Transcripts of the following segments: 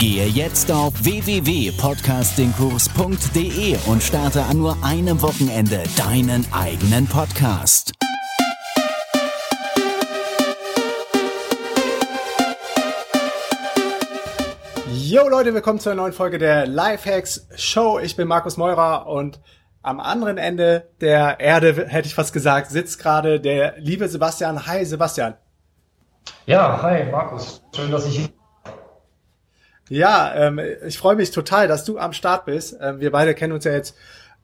Gehe jetzt auf www.podcastingkurs.de und starte an nur einem Wochenende deinen eigenen Podcast. Yo Leute, willkommen zu einer neuen Folge der Lifehacks Show. Ich bin Markus Meurer und am anderen Ende der Erde, hätte ich fast gesagt, sitzt gerade der liebe Sebastian. Hi Sebastian. Ja, hi Markus. Schön, dass ich hier ja, ähm, ich freue mich total, dass du am Start bist. Ähm, wir beide kennen uns ja jetzt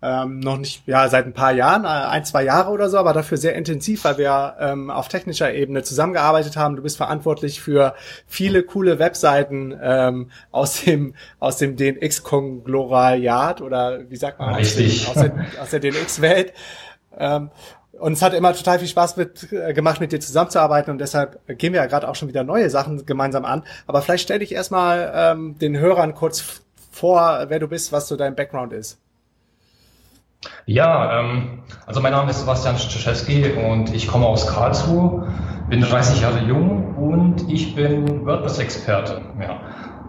ähm, noch nicht, ja, seit ein paar Jahren, äh, ein, zwei Jahre oder so, aber dafür sehr intensiv, weil wir ähm, auf technischer Ebene zusammengearbeitet haben. Du bist verantwortlich für viele coole Webseiten ähm, aus dem aus dem DNX-Konglomeriat oder wie sagt man? Richtig. Aus, der, aus der DNX-Welt. Ähm, und es hat immer total viel Spaß mit, äh, gemacht, mit dir zusammenzuarbeiten und deshalb gehen wir ja gerade auch schon wieder neue Sachen gemeinsam an. Aber vielleicht stell dich erstmal ähm, den Hörern kurz vor, wer du bist, was so dein Background ist. Ja, ähm, also mein Name ist Sebastian Szczeszewski und ich komme aus Karlsruhe, bin 30 Jahre jung und ich bin WordPress-Experte. Ja.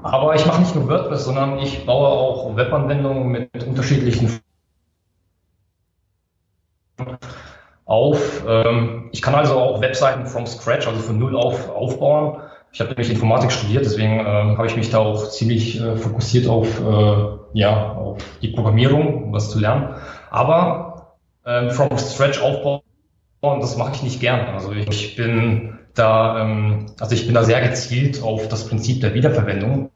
Aber ich mache nicht nur WordPress, sondern ich baue auch Webanwendungen mit unterschiedlichen auf. Ähm, ich kann also auch Webseiten from scratch, also von null auf aufbauen. Ich habe nämlich Informatik studiert, deswegen ähm, habe ich mich da auch ziemlich äh, fokussiert auf, äh, ja, auf die Programmierung, um das zu lernen. Aber ähm, from scratch aufbauen, das mache ich nicht gern. Also ich bin da, ähm, also ich bin da sehr gezielt auf das Prinzip der Wiederverwendung,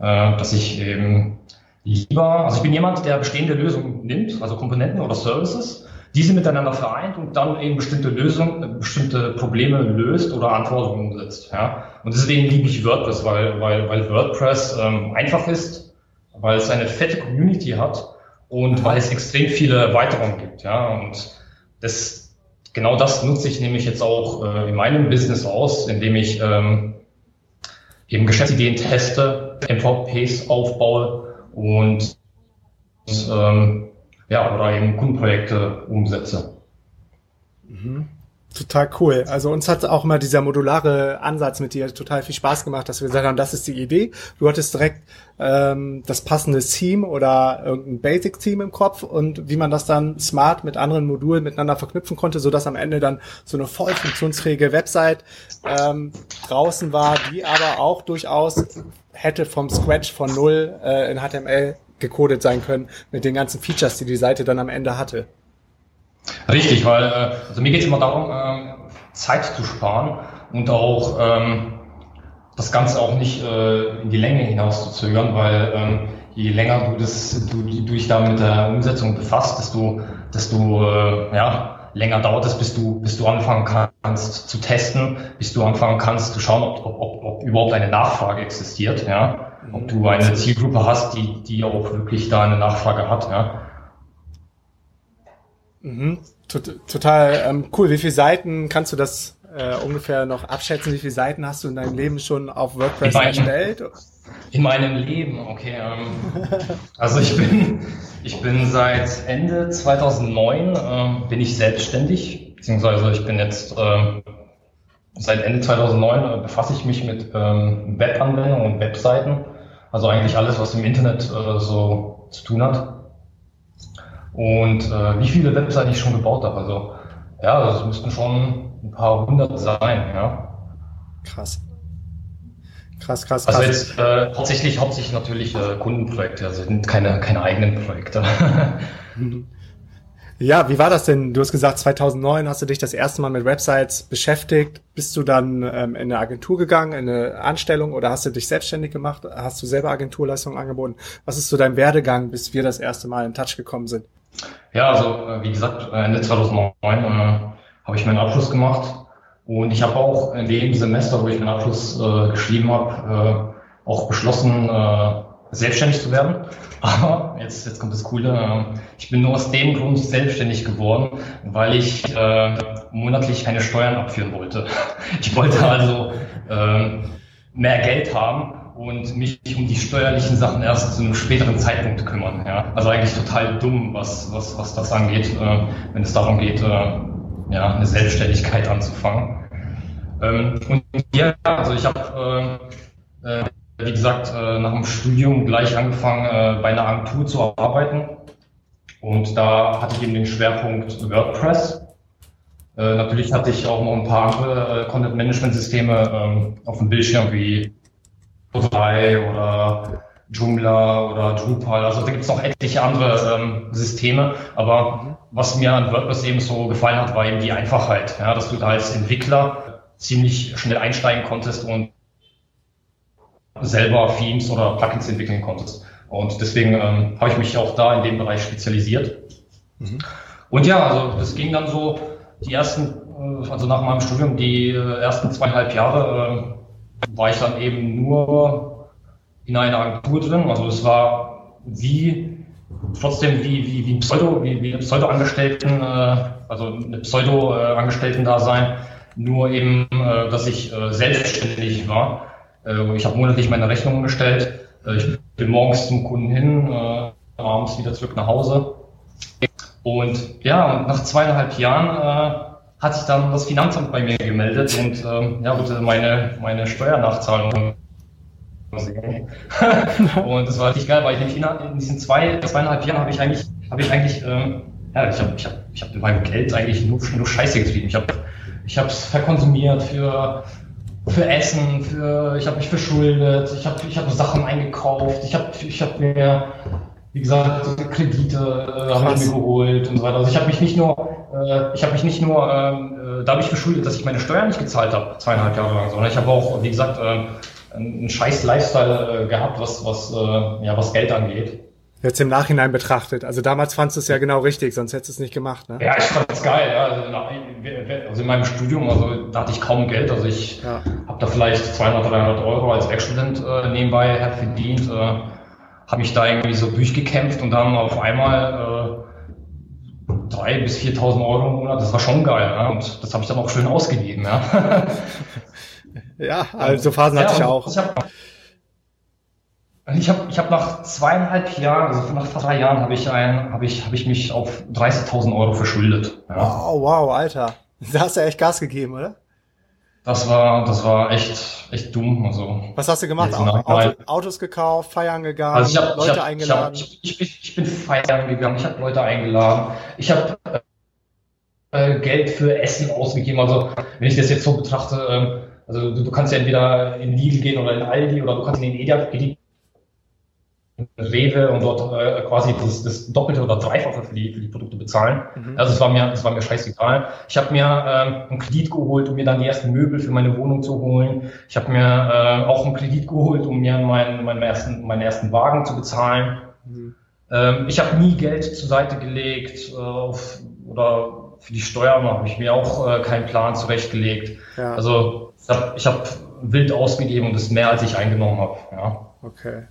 äh, dass ich eben lieber, also ich bin jemand, der bestehende Lösungen nimmt, also Komponenten oder Services diese miteinander vereint und dann eben bestimmte Lösungen, bestimmte Probleme löst oder Anforderungen umsetzt. Ja? Und deswegen liebe ich WordPress, weil, weil, weil WordPress ähm, einfach ist, weil es eine fette Community hat und weil es extrem viele Erweiterungen gibt. Ja? Und das, genau das nutze ich nämlich jetzt auch äh, in meinem Business aus, indem ich ähm, eben Geschäftsideen teste, MVPs aufbaue und ähm, ja, oder eben Kundenprojekte umsetze. Mhm. Total cool. Also uns hat auch immer dieser modulare Ansatz mit dir total viel Spaß gemacht, dass wir gesagt haben, das ist die Idee. Du hattest direkt ähm, das passende Theme oder irgendein Basic-Theme im Kopf und wie man das dann smart mit anderen Modulen miteinander verknüpfen konnte, so dass am Ende dann so eine voll funktionsfähige Website ähm, draußen war, die aber auch durchaus hätte vom Scratch von null äh, in HTML gecodet sein können mit den ganzen Features, die die Seite dann am Ende hatte. Richtig, weil äh, also mir geht es immer darum, ähm, Zeit zu sparen und auch ähm, das Ganze auch nicht äh, in die Länge hinaus zu zögern, weil ähm, je länger du, das, du, du dich da mit der Umsetzung befasst, desto, desto äh, ja, länger dauert es, bis du, bis du anfangen kannst zu testen, bis du anfangen kannst zu schauen, ob, ob, ob überhaupt eine Nachfrage existiert. Ja? Ob du eine Zielgruppe hast, die, die auch wirklich da eine Nachfrage hat. Ja. Mhm. Total ähm, cool. Wie viele Seiten kannst du das äh, ungefähr noch abschätzen? Wie viele Seiten hast du in deinem Leben schon auf WordPress in meinem, erstellt? In meinem Leben, okay. Ähm, also ich bin, ich bin seit Ende 2009 ähm, bin ich selbstständig, beziehungsweise ich bin jetzt ähm, seit Ende 2009 äh, befasse ich mich mit ähm, Webanwendungen und Webseiten also eigentlich alles, was im Internet äh, so zu tun hat. Und äh, wie viele Webseiten ich schon gebaut habe. Also ja, das müssten schon ein paar hundert sein, ja. Krass. Krass, krass, krass. Also jetzt äh, hauptsächlich, hauptsächlich natürlich äh, Kundenprojekte, also sind keine, keine eigenen Projekte. Ja, wie war das denn? Du hast gesagt, 2009 hast du dich das erste Mal mit Websites beschäftigt. Bist du dann ähm, in eine Agentur gegangen, in eine Anstellung oder hast du dich selbstständig gemacht? Hast du selber Agenturleistungen angeboten? Was ist so dein Werdegang, bis wir das erste Mal in Touch gekommen sind? Ja, also äh, wie gesagt, Ende 2009 äh, habe ich meinen Abschluss gemacht und ich habe auch in dem Semester, wo ich meinen Abschluss äh, geschrieben habe, äh, auch beschlossen, äh, selbstständig zu werden. Aber jetzt, jetzt kommt das Coole. ähm, Ich bin nur aus dem Grund selbstständig geworden, weil ich äh, monatlich keine Steuern abführen wollte. Ich wollte also ähm, mehr Geld haben und mich um die steuerlichen Sachen erst zu einem späteren Zeitpunkt kümmern. Ja? Also eigentlich total dumm, was, was, was das angeht, äh, wenn es darum geht, äh, ja, eine Selbstständigkeit anzufangen. Ähm, und ja, also ich habe, äh, äh, wie gesagt, äh, nach dem Studium gleich angefangen, äh, bei einer Agentur zu arbeiten. Und da hatte ich eben den Schwerpunkt WordPress. Äh, natürlich hatte ich auch noch ein paar andere Content-Management-Systeme ähm, auf dem Bildschirm wie Spotify oder Joomla oder Drupal. Also da gibt es noch etliche andere ähm, Systeme. Aber was mir an WordPress eben so gefallen hat, war eben die Einfachheit. Ja, dass du da als Entwickler ziemlich schnell einsteigen konntest und selber Themes oder Plugins entwickeln konntest. Und deswegen ähm, habe ich mich auch da in dem Bereich spezialisiert. Und ja, also das ging dann so die ersten, äh, also nach meinem Studium, die äh, ersten zweieinhalb Jahre äh, war ich dann eben nur in einer Agentur drin. Also es war wie trotzdem wie, wie, wie ein Pseudo, wie, wie eine Pseudo-Angestellten, äh, also eine Pseudo-Angestellten-Dasein, nur eben, äh, dass ich äh, selbstständig war. Äh, ich habe monatlich meine Rechnungen gestellt. Äh, ich bin morgens zum Kunden hin, äh, abends wieder zurück nach Hause. Und ja, nach zweieinhalb Jahren hat sich dann das Finanzamt bei mir gemeldet und ähm, ja, bitte meine, meine Steuernachzahlung und das war richtig geil, weil ich nämlich in, in diesen zwei, zweieinhalb Jahren habe ich eigentlich, habe ich eigentlich, ähm, ja, ich habe ich hab, ich hab mit meinem Geld eigentlich nur, nur Scheiße getrieben. Ich habe ich habe es verkonsumiert für für Essen, für ich habe mich verschuldet, ich habe ich habe Sachen eingekauft, ich habe ich habe mir wie gesagt Kredite äh, habe ich mir geholt und so weiter. Also ich habe mich nicht nur äh, ich habe mich nicht nur ähm, äh, dadurch verschuldet, dass ich meine Steuern nicht gezahlt habe zweieinhalb Jahre lang, sondern ich habe auch wie gesagt äh, einen scheiß Lifestyle äh, gehabt, was was äh, ja was Geld angeht. Jetzt im Nachhinein betrachtet. Also damals fandst du es ja genau richtig, sonst hättest du es nicht gemacht, ne? Ja, ich fand es geil. Ja. Also, in meinem Studium, also da hatte ich kaum Geld. Also ich Ja. habe da vielleicht 200, 300 Euro als Werkstudent äh, nebenbei halt verdient. Äh, habe mich da irgendwie so durchgekämpft und dann auf einmal äh, 3.000 bis 4.000 Euro im Monat. Das war schon geil. Ja. Und das habe ich dann auch schön ausgegeben. Ja. Ja, also Phasen hatte ich und auch. Ich habe ich hab, ich hab nach zweieinhalb Jahren, also nach fast drei Jahren, habe ich, ein, hab ich, hab ich mich auf 30.000 Euro verschuldet. Ja. Wow, wow, Alter. Da hast du echt Gas gegeben, oder? Das war, das war echt, echt dumm. Also, Was hast du gemacht? Auto. Autos gekauft, feiern gegangen, also ich habe Leute ich hab, eingeladen. Ich, hab, ich, bin, ich bin feiern gegangen, ich habe Leute eingeladen, ich habe äh, Geld für Essen ausgegeben. Also wenn ich das jetzt so betrachte, ähm, also du, du kannst ja entweder in Lidl gehen oder in Aldi oder du kannst in den Edeka Rewe und dort äh, quasi das, das Doppelte oder Dreifache für die, für die Produkte bezahlen. Also es war mir, es war mir scheißegal. Ich habe mir ähm, einen Kredit geholt, um mir dann die ersten Möbel für meine Wohnung zu holen. Ich habe mir äh, auch einen Kredit geholt, um mir meinen, meinen, ersten, meinen ersten Wagen zu bezahlen. Ähm, ich habe nie Geld zur Seite gelegt äh, auf, oder für die Steuern habe ich mir auch äh, keinen Plan zurechtgelegt. Ja. Also ich habe ich hab wild ausgegeben und das ist mehr, als ich eingenommen habe. Ja. Okay.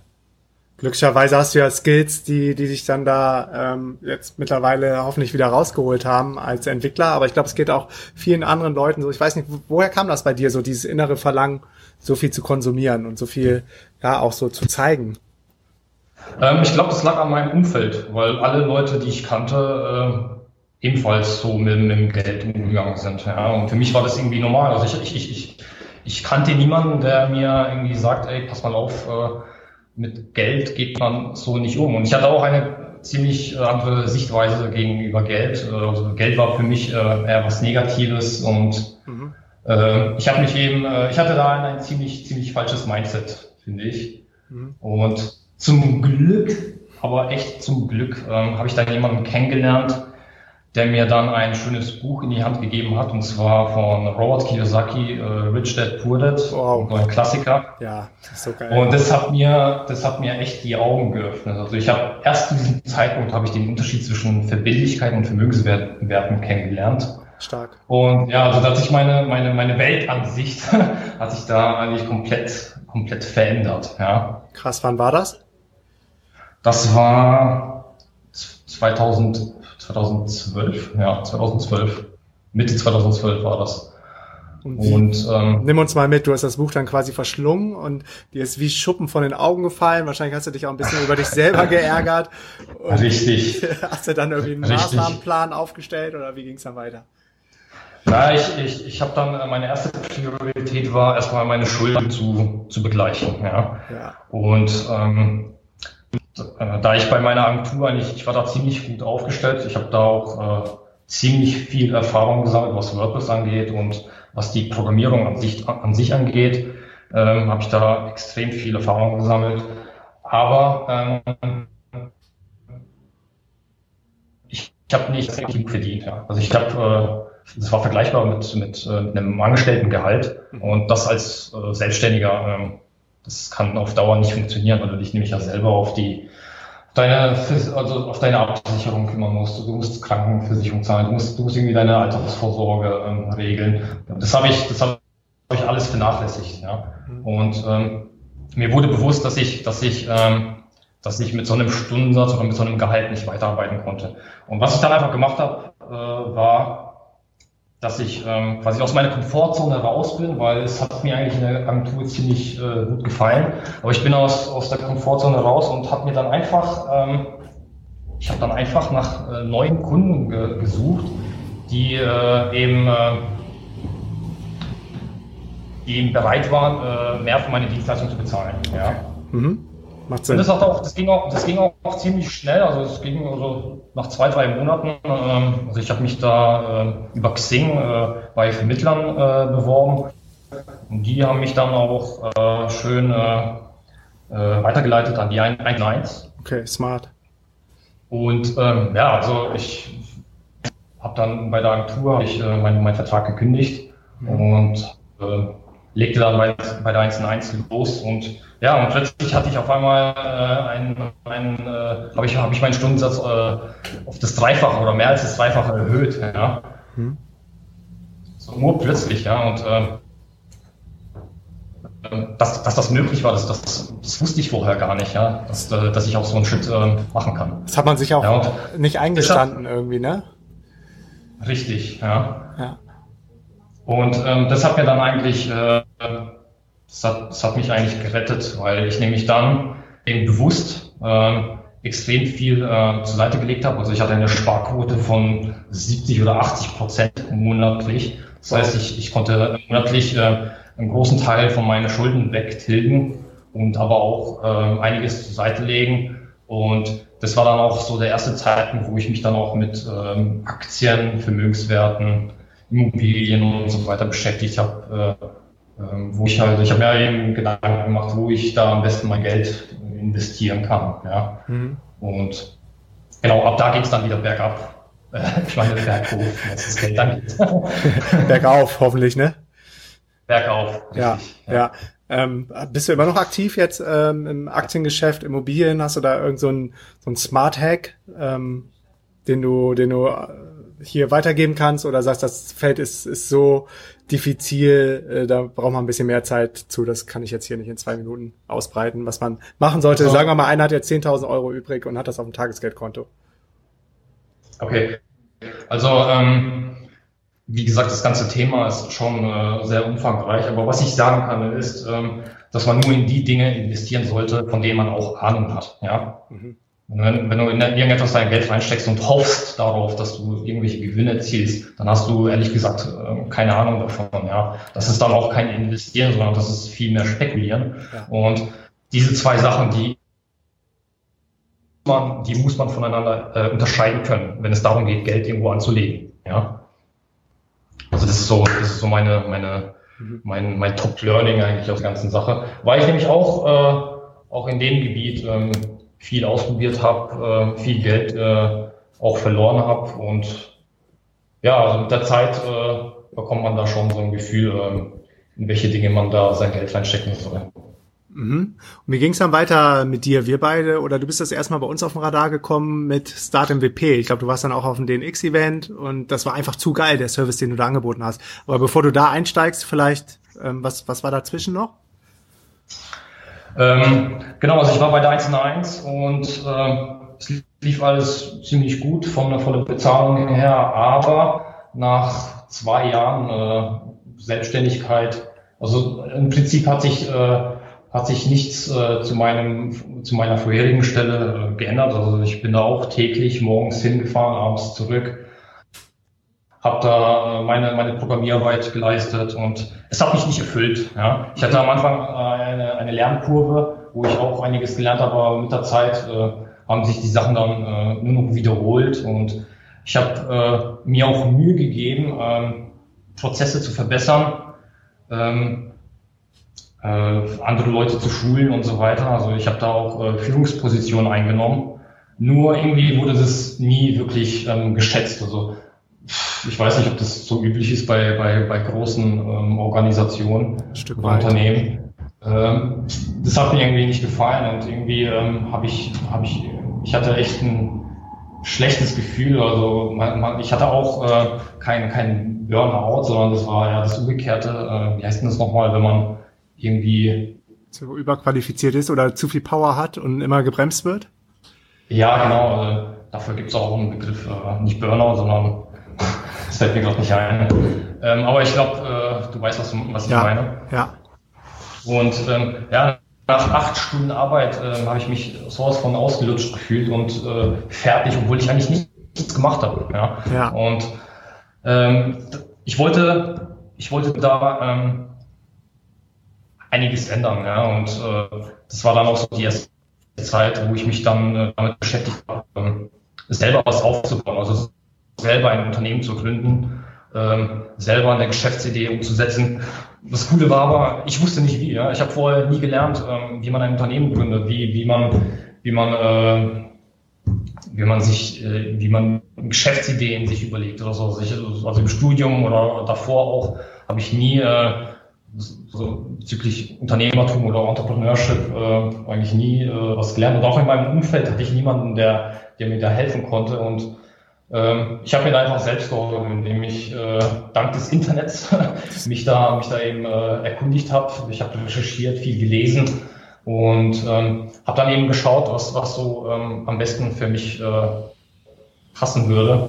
Glücklicherweise hast du ja Skills, die, die dich dann da ähm, jetzt mittlerweile hoffentlich wieder rausgeholt haben als Entwickler. Aber ich glaube, es geht auch vielen anderen Leuten so. Ich weiß nicht, wo- woher kam das bei dir, so dieses innere Verlangen, so viel zu konsumieren und so viel, ja, auch so zu zeigen? Ähm, ich glaube, das lag an meinem Umfeld, weil alle Leute, die ich kannte, äh, ebenfalls so mit, mit dem Geld umgegangen sind. Ja. Und für mich war das irgendwie normal. Also ich, ich, ich, ich, ich kannte niemanden, der mir irgendwie sagt, ey, pass mal auf, äh, mit Geld geht man so nicht um. Und ich hatte auch eine ziemlich äh, andere Sichtweise gegenüber Geld. Äh, Also Geld war für mich äh, eher was Negatives und äh, ich habe mich eben, ich hatte da ein, ziemlich, ziemlich falsches Mindset, finde ich. Und zum Glück, aber echt zum Glück, ähm, habe ich dann jemanden kennengelernt, der mir dann ein schönes Buch in die Hand gegeben hat, und zwar von Robert Kiyosaki, äh, Rich Dad Poor Dad, Wow. ein Klassiker. Ja, das ist so geil. Und das hat mir, das hat mir echt die Augen geöffnet. Also ich habe erst zu diesem Zeitpunkt habe ich den Unterschied zwischen Verbindlichkeit und Vermögenswerten kennengelernt. Stark. Und ja, also hat sich meine, meine, meine Weltansicht hat sich da eigentlich komplett, komplett verändert, ja. Krass, wann war das? Das war 2000, 2012, ja, 2012. Mitte 2012 war das. Und, und ähm, nimm uns mal mit, du hast das Buch dann quasi verschlungen und dir ist wie Schuppen von den Augen gefallen. Wahrscheinlich hast du dich auch ein bisschen über dich selber geärgert. Richtig. Hast du dann irgendwie einen Richtig. Maßnahmenplan aufgestellt oder wie ging es dann weiter? Na, ich, ich, ich habe dann, äh, meine erste Priorität war erstmal meine Schulden zu, zu begleichen. Ja. ja. Und ähm, äh, da ich bei meiner Agentur eigentlich, ich war da ziemlich gut aufgestellt, ich habe da auch äh, ziemlich viel Erfahrung gesammelt, was WordPress angeht und was die Programmierung an sich, an sich angeht, ähm, habe ich da extrem viel Erfahrung gesammelt. Aber ähm, ich, ich habe nicht genug verdient. Ja. Also ich habe, äh, das war vergleichbar mit, mit, äh, mit einem Angestelltengehalt und das als äh, Selbstständiger, äh, das kann auf Dauer nicht funktionieren, weil du dich nämlich ja selber auf die deine, also auf deine Absicherung kümmern musst. Du musst Krankenversicherung zahlen, du musst, du musst irgendwie deine Altersvorsorge ähm, regeln. Das habe ich, das habe ich alles vernachlässigt. Ja. Mhm. Und ähm, mir wurde bewusst, dass ich, dass ich, ähm, dass ich mit so einem Stundensatz oder mit so einem Gehalt nicht weiterarbeiten konnte. Und was ich dann einfach gemacht habe, äh, war dass ich ähm, quasi aus meiner Komfortzone raus bin, weil es hat mir eigentlich in der Agentur ziemlich äh, gut gefallen. Aber ich bin aus, aus der Komfortzone raus und habe mir dann einfach, ähm, ich habe dann einfach nach äh, neuen Kunden ge gesucht, die äh, eben, äh, die eben bereit waren, äh, mehr für meine Dienstleistung zu bezahlen. Ja. Mhm. Macht Sinn. Und das, hat auch, das, ging auch, das ging auch, ziemlich schnell. Also es ging also nach zwei, drei Monaten. Ähm, also ich habe mich da äh, über Xing äh, bei Vermittlern äh, beworben. Und die haben mich dann auch äh, schön äh, äh, weitergeleitet an die 111. Okay, smart. Und ähm, ja, also ich habe dann bei der Agentur ich, äh, meinen mein Vertrag gekündigt mhm. und legte dann bei, bei der 111 los und ja, und plötzlich hatte ich auf einmal äh, einen, einen äh, habe ich, hab ich meinen Stundensatz äh, auf das Dreifache oder mehr als das Dreifache erhöht. Ja. Hm. So nur plötzlich, ja. Und äh, dass, dass das möglich war, das, das, das wusste ich vorher gar nicht, ja, dass, äh, dass ich auch so einen Schritt äh, machen kann. Das hat man sich auch ja, nicht eingestanden hat, irgendwie, ne? Richtig, ja. ja. Und ähm, das hat mir dann eigentlich äh, das hat, das hat mich eigentlich gerettet, weil ich nämlich dann eben bewusst äh, extrem viel äh, zur Seite gelegt habe. Also ich hatte eine Sparquote von 70 oder 80 Prozent monatlich. Das heißt, ich, ich konnte monatlich äh, einen großen Teil von meinen Schulden wegtilgen und aber auch äh, einiges zur Seite legen. Und das war dann auch so der erste Zeitpunkt, wo ich mich dann auch mit ähm, Aktien, Vermögenswerten, Immobilien und so weiter beschäftigt habe. Äh, ähm, wo ich halt, ich habe mir eben Gedanken gemacht, wo ich da am besten mein Geld investieren kann. Ja. Mhm. Und genau, ab da ging es dann wieder bergab. ich meine berghof, was das Geld dann geht. Bergauf, hoffentlich, ne? Bergauf, richtig. Ja, ja. ja. Ähm, bist du immer noch aktiv jetzt ähm, im Aktiengeschäft, Immobilien? Hast du da irgend so ein, so ein Smart Hack, ähm, den du, den du äh, hier weitergeben kannst oder sagst, das Feld ist, ist so diffizil, äh, da braucht man ein bisschen mehr Zeit zu, das kann ich jetzt hier nicht in zwei Minuten ausbreiten, was man machen sollte. So. Sagen wir mal, einer hat jetzt 10.000 Euro übrig und hat das auf dem Tagesgeldkonto. Okay, also ähm, wie gesagt, das ganze Thema ist schon äh, sehr umfangreich, aber was ich sagen kann, ist, ähm, dass man nur in die Dinge investieren sollte, von denen man auch Ahnung hat. Ja. Mhm. Wenn, wenn du in irgendetwas dein Geld reinsteckst und hoffst darauf, dass du irgendwelche Gewinne erzielst, dann hast du ehrlich gesagt äh, keine Ahnung davon. Ja, das ist dann auch kein Investieren, sondern das ist viel mehr Spekulieren. Ja. Und diese zwei Sachen, die man, die muss man voneinander äh, unterscheiden können, wenn es darum geht, Geld irgendwo anzulegen. Ja, also das ist so, das ist so meine, meine, mhm. mein, mein Top Learning eigentlich aus der ganzen Sache, weil ich nämlich auch, äh, auch in dem Gebiet ähm, viel ausprobiert habe, äh, viel Geld äh, auch verloren habe und ja, also mit der Zeit äh, bekommt man da schon so ein Gefühl, äh, in welche Dinge man da sein Geld reinstecken soll. Mhm. Und wie ging es dann weiter mit dir, wir beide? Oder du bist das erstmal bei uns auf dem Radar gekommen mit Start MVP. Ich glaube, du warst dann auch auf dem DNX-Event und das war einfach zu geil, der Service, den du da angeboten hast. Aber bevor du da einsteigst, vielleicht, ähm, was, was war dazwischen noch? Ähm, genau, also ich war bei der 1&1 und äh, es lief alles ziemlich gut von, der Bezahlung her, aber nach zwei Jahren äh, Selbstständigkeit, also im Prinzip hat sich äh, hat sich nichts äh, zu meinem zu meiner vorherigen Stelle äh, geändert. Also ich bin da auch täglich morgens hingefahren, abends zurück, habe da äh, meine meine Programmierarbeit geleistet und es hat mich nicht erfüllt. Ja, ich hatte am Anfang äh, eine, eine Lernkurve, wo ich auch einiges gelernt habe, aber mit der Zeit äh, haben sich die Sachen dann äh, nur noch wiederholt und ich habe äh, mir auch Mühe gegeben, ähm, Prozesse zu verbessern, ähm, äh, andere Leute zu schulen und so weiter. Also ich habe da auch äh, Führungspositionen eingenommen. Nur irgendwie wurde das nie wirklich ähm, geschätzt. Also ich weiß nicht, ob das so üblich ist bei, bei, bei großen ähm, Organisationen, Stück oder Unternehmen. Ähm, das hat mir irgendwie nicht gefallen und irgendwie ähm, habe ich, hab ich, ich hatte echt ein schlechtes Gefühl. Also man, man, ich hatte auch äh, kein, kein Burnout, sondern das war ja das Umgekehrte. Äh, wie heißt denn das nochmal, wenn man irgendwie zu überqualifiziert ist oder zu viel Power hat und immer gebremst wird? Ja, genau. Äh, dafür gibt es auch einen Begriff, äh, nicht Burnout, sondern das fällt mir gerade nicht ein. Ähm, aber ich glaube, äh, du weißt, was, was ich ja, meine. Ja. Und ähm, ja, nach acht Stunden Arbeit äh, habe ich mich sowas von ausgelutscht gefühlt und äh, fertig, obwohl ich eigentlich nicht, nichts gemacht habe. Ja. Ja. Und ähm, ich wollte, ich wollte da ähm, einiges ändern. Ja. Und äh, das war dann auch so die erste Zeit, wo ich mich dann äh, damit beschäftigt habe, ähm, selber was aufzubauen, also selber ein Unternehmen zu gründen, ähm, selber eine Geschäftsidee umzusetzen. Das Coole war aber, ich wusste nicht wie. Ja? Ich habe vorher nie gelernt, ähm, wie man ein Unternehmen gründet, wie, wie man, wie man, äh, wie man sich, äh, wie man Geschäftsideen sich überlegt oder so. Also im Studium oder davor auch habe ich nie äh, so bezüglich Unternehmertum oder Entrepreneurship äh, eigentlich nie äh, was gelernt. Und auch in meinem Umfeld hatte ich niemanden, der, der mir da helfen konnte. Und ähm, ich habe mir da einfach selbst geholfen, indem ich äh, dank des Internets mich da, mich da eben äh, erkundigt habe. Ich habe recherchiert, viel gelesen und ähm, habe dann eben geschaut, was, was so ähm, am besten für mich äh, passen würde.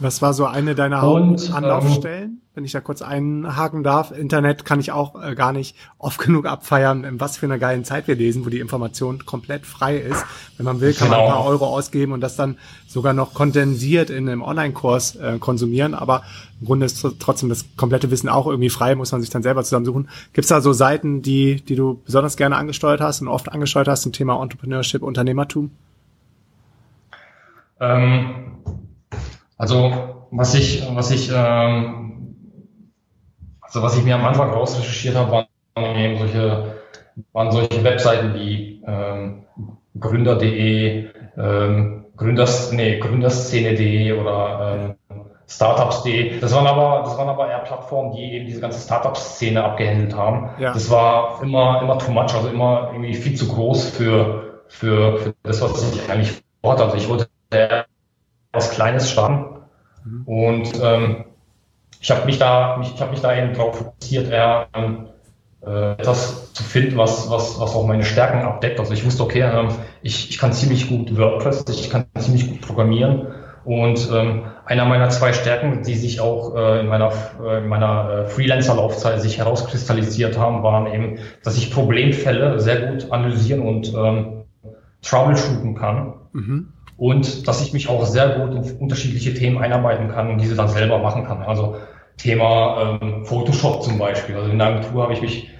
Was war so eine deiner Hauptanlaufstellen? Wenn ich da kurz einhaken darf. Internet kann ich auch äh, gar nicht oft genug abfeiern, in was für einer geilen Zeit wir lesen, wo die Information komplett frei ist. Wenn man will, kann genau. man ein paar Euro ausgeben und das dann sogar noch kondensiert in einem Online-Kurs äh, konsumieren. Aber im Grunde ist trotzdem das komplette Wissen auch irgendwie frei, muss man sich dann selber zusammensuchen. Gibt es da so Seiten, die, die du besonders gerne angesteuert hast und oft angesteuert hast zum Thema Entrepreneurship, Unternehmertum? Ähm, also was ich, was ich ähm, also was ich mir am Anfang rausrecherchiert habe, waren eben solche, waren solche Webseiten wie ähm, Gründer.de, ähm, Gründers, nee, Gründerszene.de oder ähm, Startups.de. Das waren aber, das waren aber eher Plattformen, die eben diese ganze Startup-Szene abgehandelt haben. Ja. Das war immer, immer too much, also immer irgendwie viel zu groß für, für, für das, was ich eigentlich vorhatte. Also ich wollte was Kleines starten. Mhm. Und ähm, ich habe mich da, ich habe mich da eben darauf fokussiert, eher ähm, äh, etwas zu finden, was, was, was auch meine Stärken abdeckt. Also ich wusste, okay, ähm, ich, ich kann ziemlich gut WordPress, ich kann ziemlich gut programmieren. Und ähm, einer meiner zwei Stärken, die sich auch äh, in meiner, äh, in meiner äh, Freelancer-Laufzeit sich herauskristallisiert haben, waren eben, dass ich Problemfälle sehr gut analysieren und ähm, troubleshooten kann. Mhm und dass ich mich auch sehr gut in unterschiedliche Themen einarbeiten kann und diese dann selber machen kann. Also Thema ähm, Photoshop zum Beispiel. Also in der Agentur habe ich mich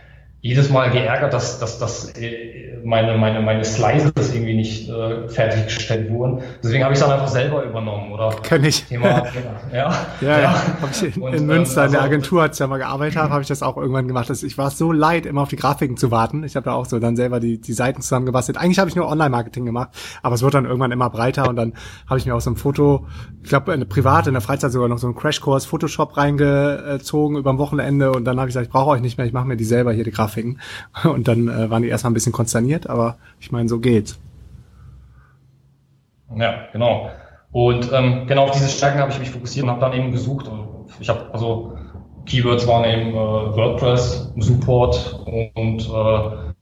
jedes Mal geärgert, dass, dass, dass äh, meine, meine, meine Slices irgendwie nicht äh, fertiggestellt wurden. Deswegen habe ich es dann einfach selber übernommen. Oder Kenn ich. Thema, ja, ja, ja. Ich in, Und, in Münster, ähm, also, in der also Agentur, als ich ja mal gearbeitet habe, habe ich das auch irgendwann gemacht. Ich war so leid, immer auf die Grafiken zu warten. Ich habe da auch so dann selber die, die Seiten zusammengebastelt. Eigentlich habe ich nur Online-Marketing gemacht, aber es wird dann irgendwann immer breiter und dann habe ich mir auch so ein Foto, ich glaube, eine privat, in der Freizeit sogar noch so einen Crashkurs Photoshop reingezogen über ein Wochenende und dann habe ich gesagt, ich brauche euch nicht mehr, ich mache mir die selber hier, die Grafiken. Grafiken. Und dann äh, waren die erstmal ein bisschen konsterniert, aber ich meine, so geht's. Ja, genau. Und ähm, genau auf diese Stärken habe ich mich fokussiert und habe dann eben gesucht. Ich habe also Keywords waren eben äh, WordPress, Support und äh,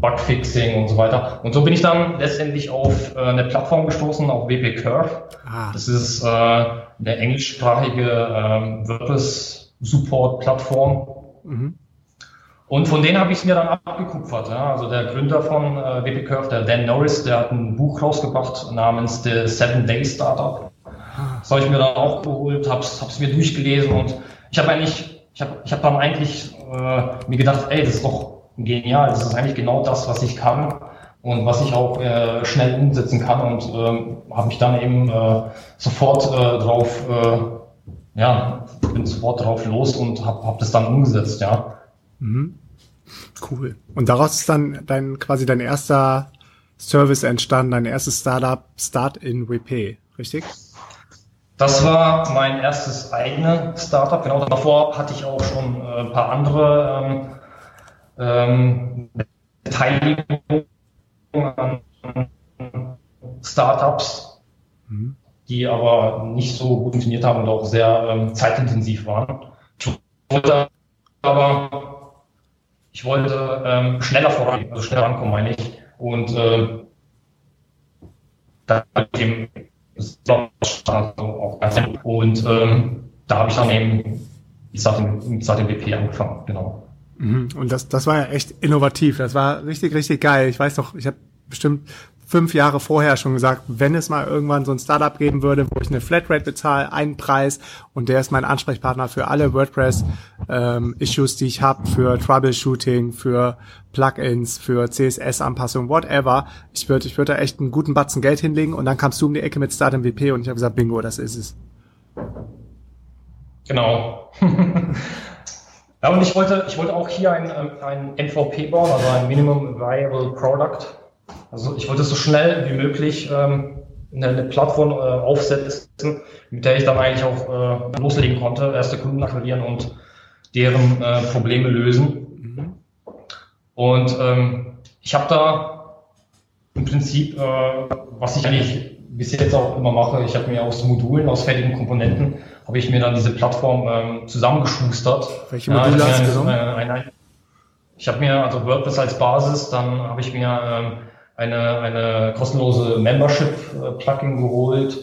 Bugfixing und so weiter. Und so bin ich dann letztendlich auf äh, eine Plattform gestoßen, auf WP Curve. Ah. Das ist äh, eine englischsprachige ähm, WordPress-Support-Plattform. Mhm. Und von denen habe ich es mir dann abgekupfert. Ja. Also der Gründer von äh, WP Curve, der Dan Norris, der hat ein Buch rausgebracht namens The Seven Day Startup. Das habe ich mir dann auch geholt, habe es mir durchgelesen und ich habe eigentlich, ich habe ich hab dann eigentlich äh, mir gedacht, ey, das ist doch genial, das ist eigentlich genau das, was ich kann und was ich auch äh, schnell umsetzen kann und ähm, habe mich dann eben äh, sofort äh, drauf, äh, ja, bin sofort drauf los und habe hab das dann umgesetzt, ja. Mhm. Cool. Und daraus ist dann dein quasi dein erster Service entstanden, dein erstes Startup, Start in WP, richtig? Das war mein erstes eigenes Startup. Genau davor hatte ich auch schon äh, ein paar andere ähm, ähm, Beteiligungen an Startups, mhm. die aber nicht so gut funktioniert haben und auch sehr ähm, zeitintensiv waren. Ich wollte aber ich wollte ähm, schneller voran, also schneller rankommen, meine ich. Und äh, da eben auch ganz und ähm, da habe ich dann eben seit dem, seit dem WP angefangen, genau. Mhm. Und das, das war ja echt innovativ. Das war richtig, richtig geil. Ich weiß doch, ich habe bestimmt fünf Jahre vorher schon gesagt, wenn es mal irgendwann so ein Startup geben würde, wo ich eine Flatrate bezahle, einen Preis und der ist mein Ansprechpartner für alle WordPress-Issues, ähm, die ich habe, für Troubleshooting, für Plugins, für CSS-Anpassung, whatever. Ich würde ich würde da echt einen guten Batzen Geld hinlegen und dann kamst du um die Ecke mit Start MVP und ich habe gesagt, bingo, das ist es. Genau. ja, und ich wollte, ich wollte auch hier ein, ein MVP bauen, also ein Minimum Viable Product also ich wollte so schnell wie möglich ähm, eine, eine Plattform äh, aufsetzen, mit der ich dann eigentlich auch äh, loslegen konnte, erste Kunden akquirieren und deren äh, Probleme lösen. Mhm. Und ähm, ich habe da im Prinzip, äh, was ich eigentlich bis jetzt auch immer mache, ich habe mir aus Modulen, aus fertigen Komponenten, habe ich mir dann diese Plattform ähm, zusammengeschustert. Welche Module ja, hast du genommen? Äh, ich habe mir also WordPress als Basis, dann habe ich mir ähm, eine, eine kostenlose Membership-Plugin geholt.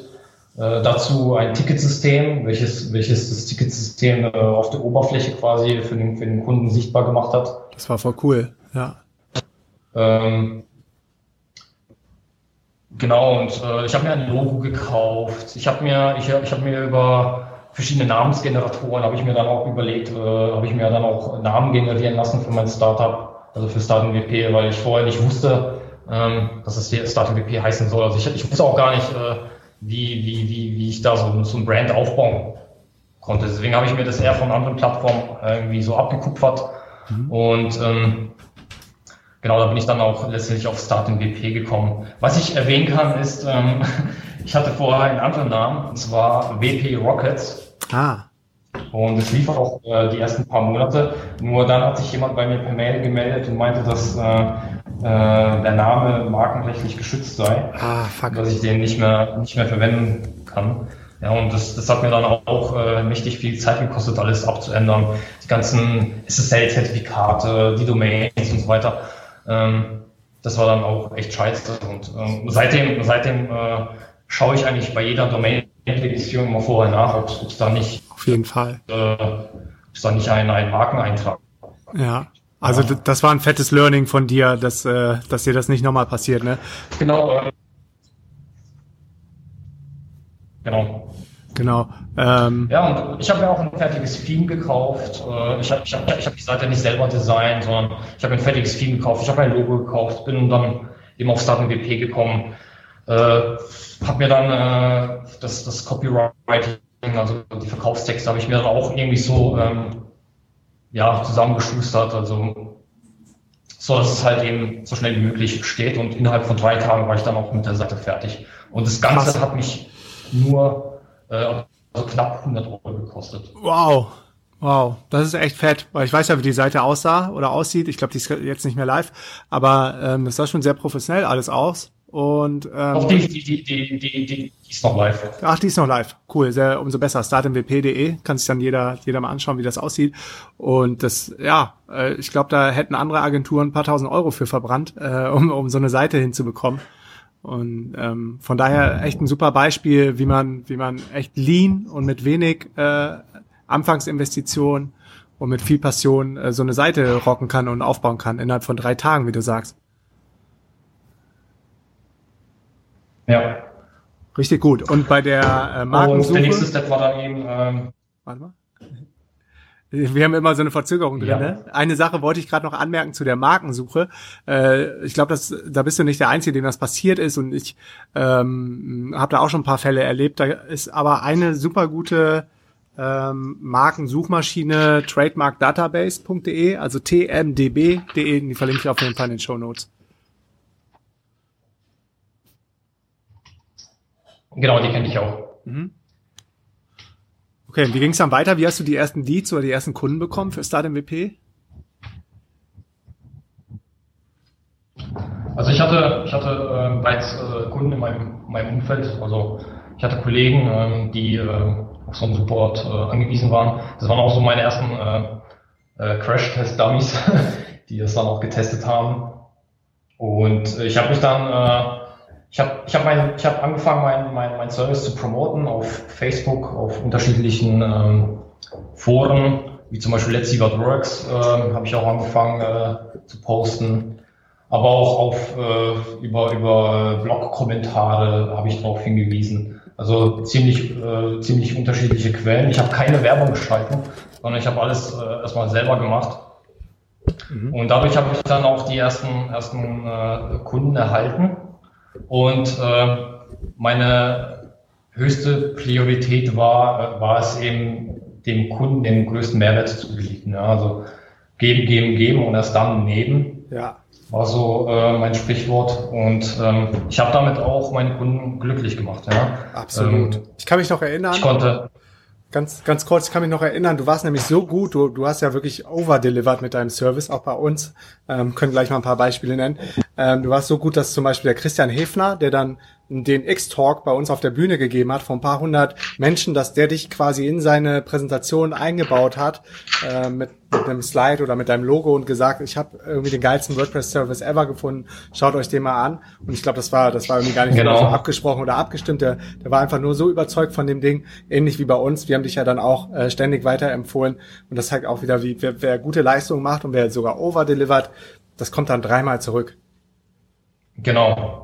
Äh, dazu ein Ticketsystem, welches, welches das Ticketsystem äh, auf der Oberfläche quasi für den, für den Kunden sichtbar gemacht hat. Das war voll cool, ja. Ähm, genau, und äh, ich habe mir ein Logo gekauft. Ich habe mir, ich, ich habe mir über verschiedene Namensgeneratoren habe ich mir dann auch überlegt, äh, habe ich mir dann auch Namen generieren lassen für mein Startup, also für Startup WP, weil ich vorher nicht wusste, ähm, dass es hier Starting WP heißen soll. Also ich, ich wusste auch gar nicht, äh, wie, wie, wie, wie ich da so, so ein Brand aufbauen konnte. Deswegen habe ich mir das eher von anderen Plattformen irgendwie so abgekupfert. Mhm. Und ähm, genau, da bin ich dann auch letztendlich auf Starting WP gekommen. Was ich erwähnen kann, ist, ähm, ich hatte vorher einen anderen Namen, und zwar WP Rockets. Ah. Und es lief auch äh, die ersten paar Monate. Nur dann hat sich jemand bei mir per Mail gemeldet und meinte, dass äh, der Name markenrechtlich geschützt sei, ah, fuck. dass ich den nicht mehr nicht mehr verwenden kann. Ja, und das, das hat mir dann auch äh, mächtig viel Zeit gekostet, alles abzuändern. Die ganzen SSL-Zertifikate, die Domains und so weiter. Ähm, das war dann auch echt scheiße. Und ähm, seitdem, seitdem äh, schaue ich eigentlich bei jeder Domain-Registrierung mal vorher nach, ob es da nicht auf jeden Fall äh, ob es da nicht einen, einen Markeneintrag ja. Also ja. das war ein fettes Learning von dir, dass, äh, dass dir das nicht nochmal passiert, ne? Genau. Äh, genau. Genau. Ähm, ja, und ich habe mir auch ein fertiges Theme gekauft. Äh, ich habe ich hab, ich hab die Seite nicht selber designt, sondern ich habe ein fertiges Theme gekauft. Ich habe ein Logo gekauft, bin dann eben auf Starting WP gekommen. Äh, habe mir dann äh, das, das Copywriting, also die Verkaufstexte, habe ich mir dann auch irgendwie so ähm, ja, zusammengeschustert. Also so, dass es halt eben so schnell wie möglich steht und innerhalb von drei Tagen war ich dann auch mit der Seite fertig. Und das Ganze Krass. hat mich nur äh, also knapp 100 Euro gekostet. Wow. Wow, das ist echt fett, weil ich weiß ja, wie die Seite aussah oder aussieht. Ich glaube, die ist jetzt nicht mehr live, aber ähm, das sah schon sehr professionell alles aus Und ähm, Doch, die, die, die, die, die, die ist noch live. Ach, die ist noch live. Cool, sehr, umso besser. startmwp.de kann sich dann jeder, jeder mal anschauen, wie das aussieht. Und das, ja, äh, ich glaube, da hätten andere Agenturen ein paar tausend Euro für verbrannt, äh, um, um so eine Seite hinzubekommen. Und ähm, von daher echt ein super Beispiel, wie man, wie man echt lean und mit wenig äh, Anfangsinvestition und mit viel Passion äh, so eine Seite rocken kann und aufbauen kann innerhalb von drei Tagen, wie du sagst. Ja. Richtig gut. Und bei der äh, Markensuche... Und der nächste Step war dann eben... Ähm, Warte mal. Wir haben immer so eine Verzögerung drin. Ja. Ne? Eine Sache wollte ich gerade noch anmerken zu der Markensuche. Äh, ich glaube, da bist du nicht der Einzige, dem das passiert ist. Und ich ähm, habe da auch schon ein paar Fälle erlebt. Da ist aber eine super gute ähm, Markensuchmaschine trademarkdatabase.de, also tmdb.de, die verlinke ich auf jeden Fall in den Show Notes. Genau, die kenne ich auch. Okay, und wie ging es dann weiter? Wie hast du die ersten Leads oder die ersten Kunden bekommen für Start MVP? Also ich hatte, ich hatte äh, bereits äh, Kunden in meinem, meinem Umfeld. Also ich hatte Kollegen, ähm, die äh, auf so einen Support äh, angewiesen waren. Das waren auch so meine ersten äh, äh, Crash-Test-Dummies, die das dann auch getestet haben. Und äh, ich habe mich dann, äh, ich habe ich hab mein, ich hab angefangen, mein, mein, mein Service zu promoten auf Facebook, auf unterschiedlichen ähm, Foren, wie zum Beispiel Let's See What Works, äh, habe ich auch angefangen äh, zu posten. Aber auch auf äh, über, über Blog-Kommentare habe ich darauf hingewiesen. Also ziemlich, äh, ziemlich unterschiedliche Quellen. Ich habe keine Werbung geschalten, sondern ich habe alles äh, erstmal selber gemacht. Und dadurch habe ich dann auch die ersten, ersten äh, Kunden erhalten. Und äh, meine höchste Priorität war, war es eben, dem Kunden den größten Mehrwert zu bieten. Ja, also geben, geben, geben und erst dann nehmen Ja, war so äh, mein Sprichwort. Und ähm, ich habe damit auch meine Kunden glücklich gemacht. Ja. absolut. Ähm, ich kann mich noch erinnern. ich konnte, Ganz, ganz kurz, ich kann mich noch erinnern, du warst nämlich so gut, du, du hast ja wirklich overdelivered mit deinem Service, auch bei uns. Ähm, können gleich mal ein paar Beispiele nennen. Ähm, du warst so gut, dass zum Beispiel der Christian Hefner, der dann den X-Talk bei uns auf der Bühne gegeben hat, von ein paar hundert Menschen, dass der dich quasi in seine Präsentation eingebaut hat, äh, mit, mit einem Slide oder mit deinem Logo und gesagt, ich habe irgendwie den geilsten WordPress-Service ever gefunden, schaut euch den mal an. Und ich glaube, das war, das war irgendwie gar nicht Genau. so abgesprochen oder abgestimmt. Der, der war einfach nur so überzeugt von dem Ding, ähnlich wie bei uns. Wir haben dich ja dann auch äh, ständig weiterempfohlen. Und das zeigt auch wieder, wie wer, wer gute Leistungen macht und wer sogar overdelivert, das kommt dann dreimal zurück. genau.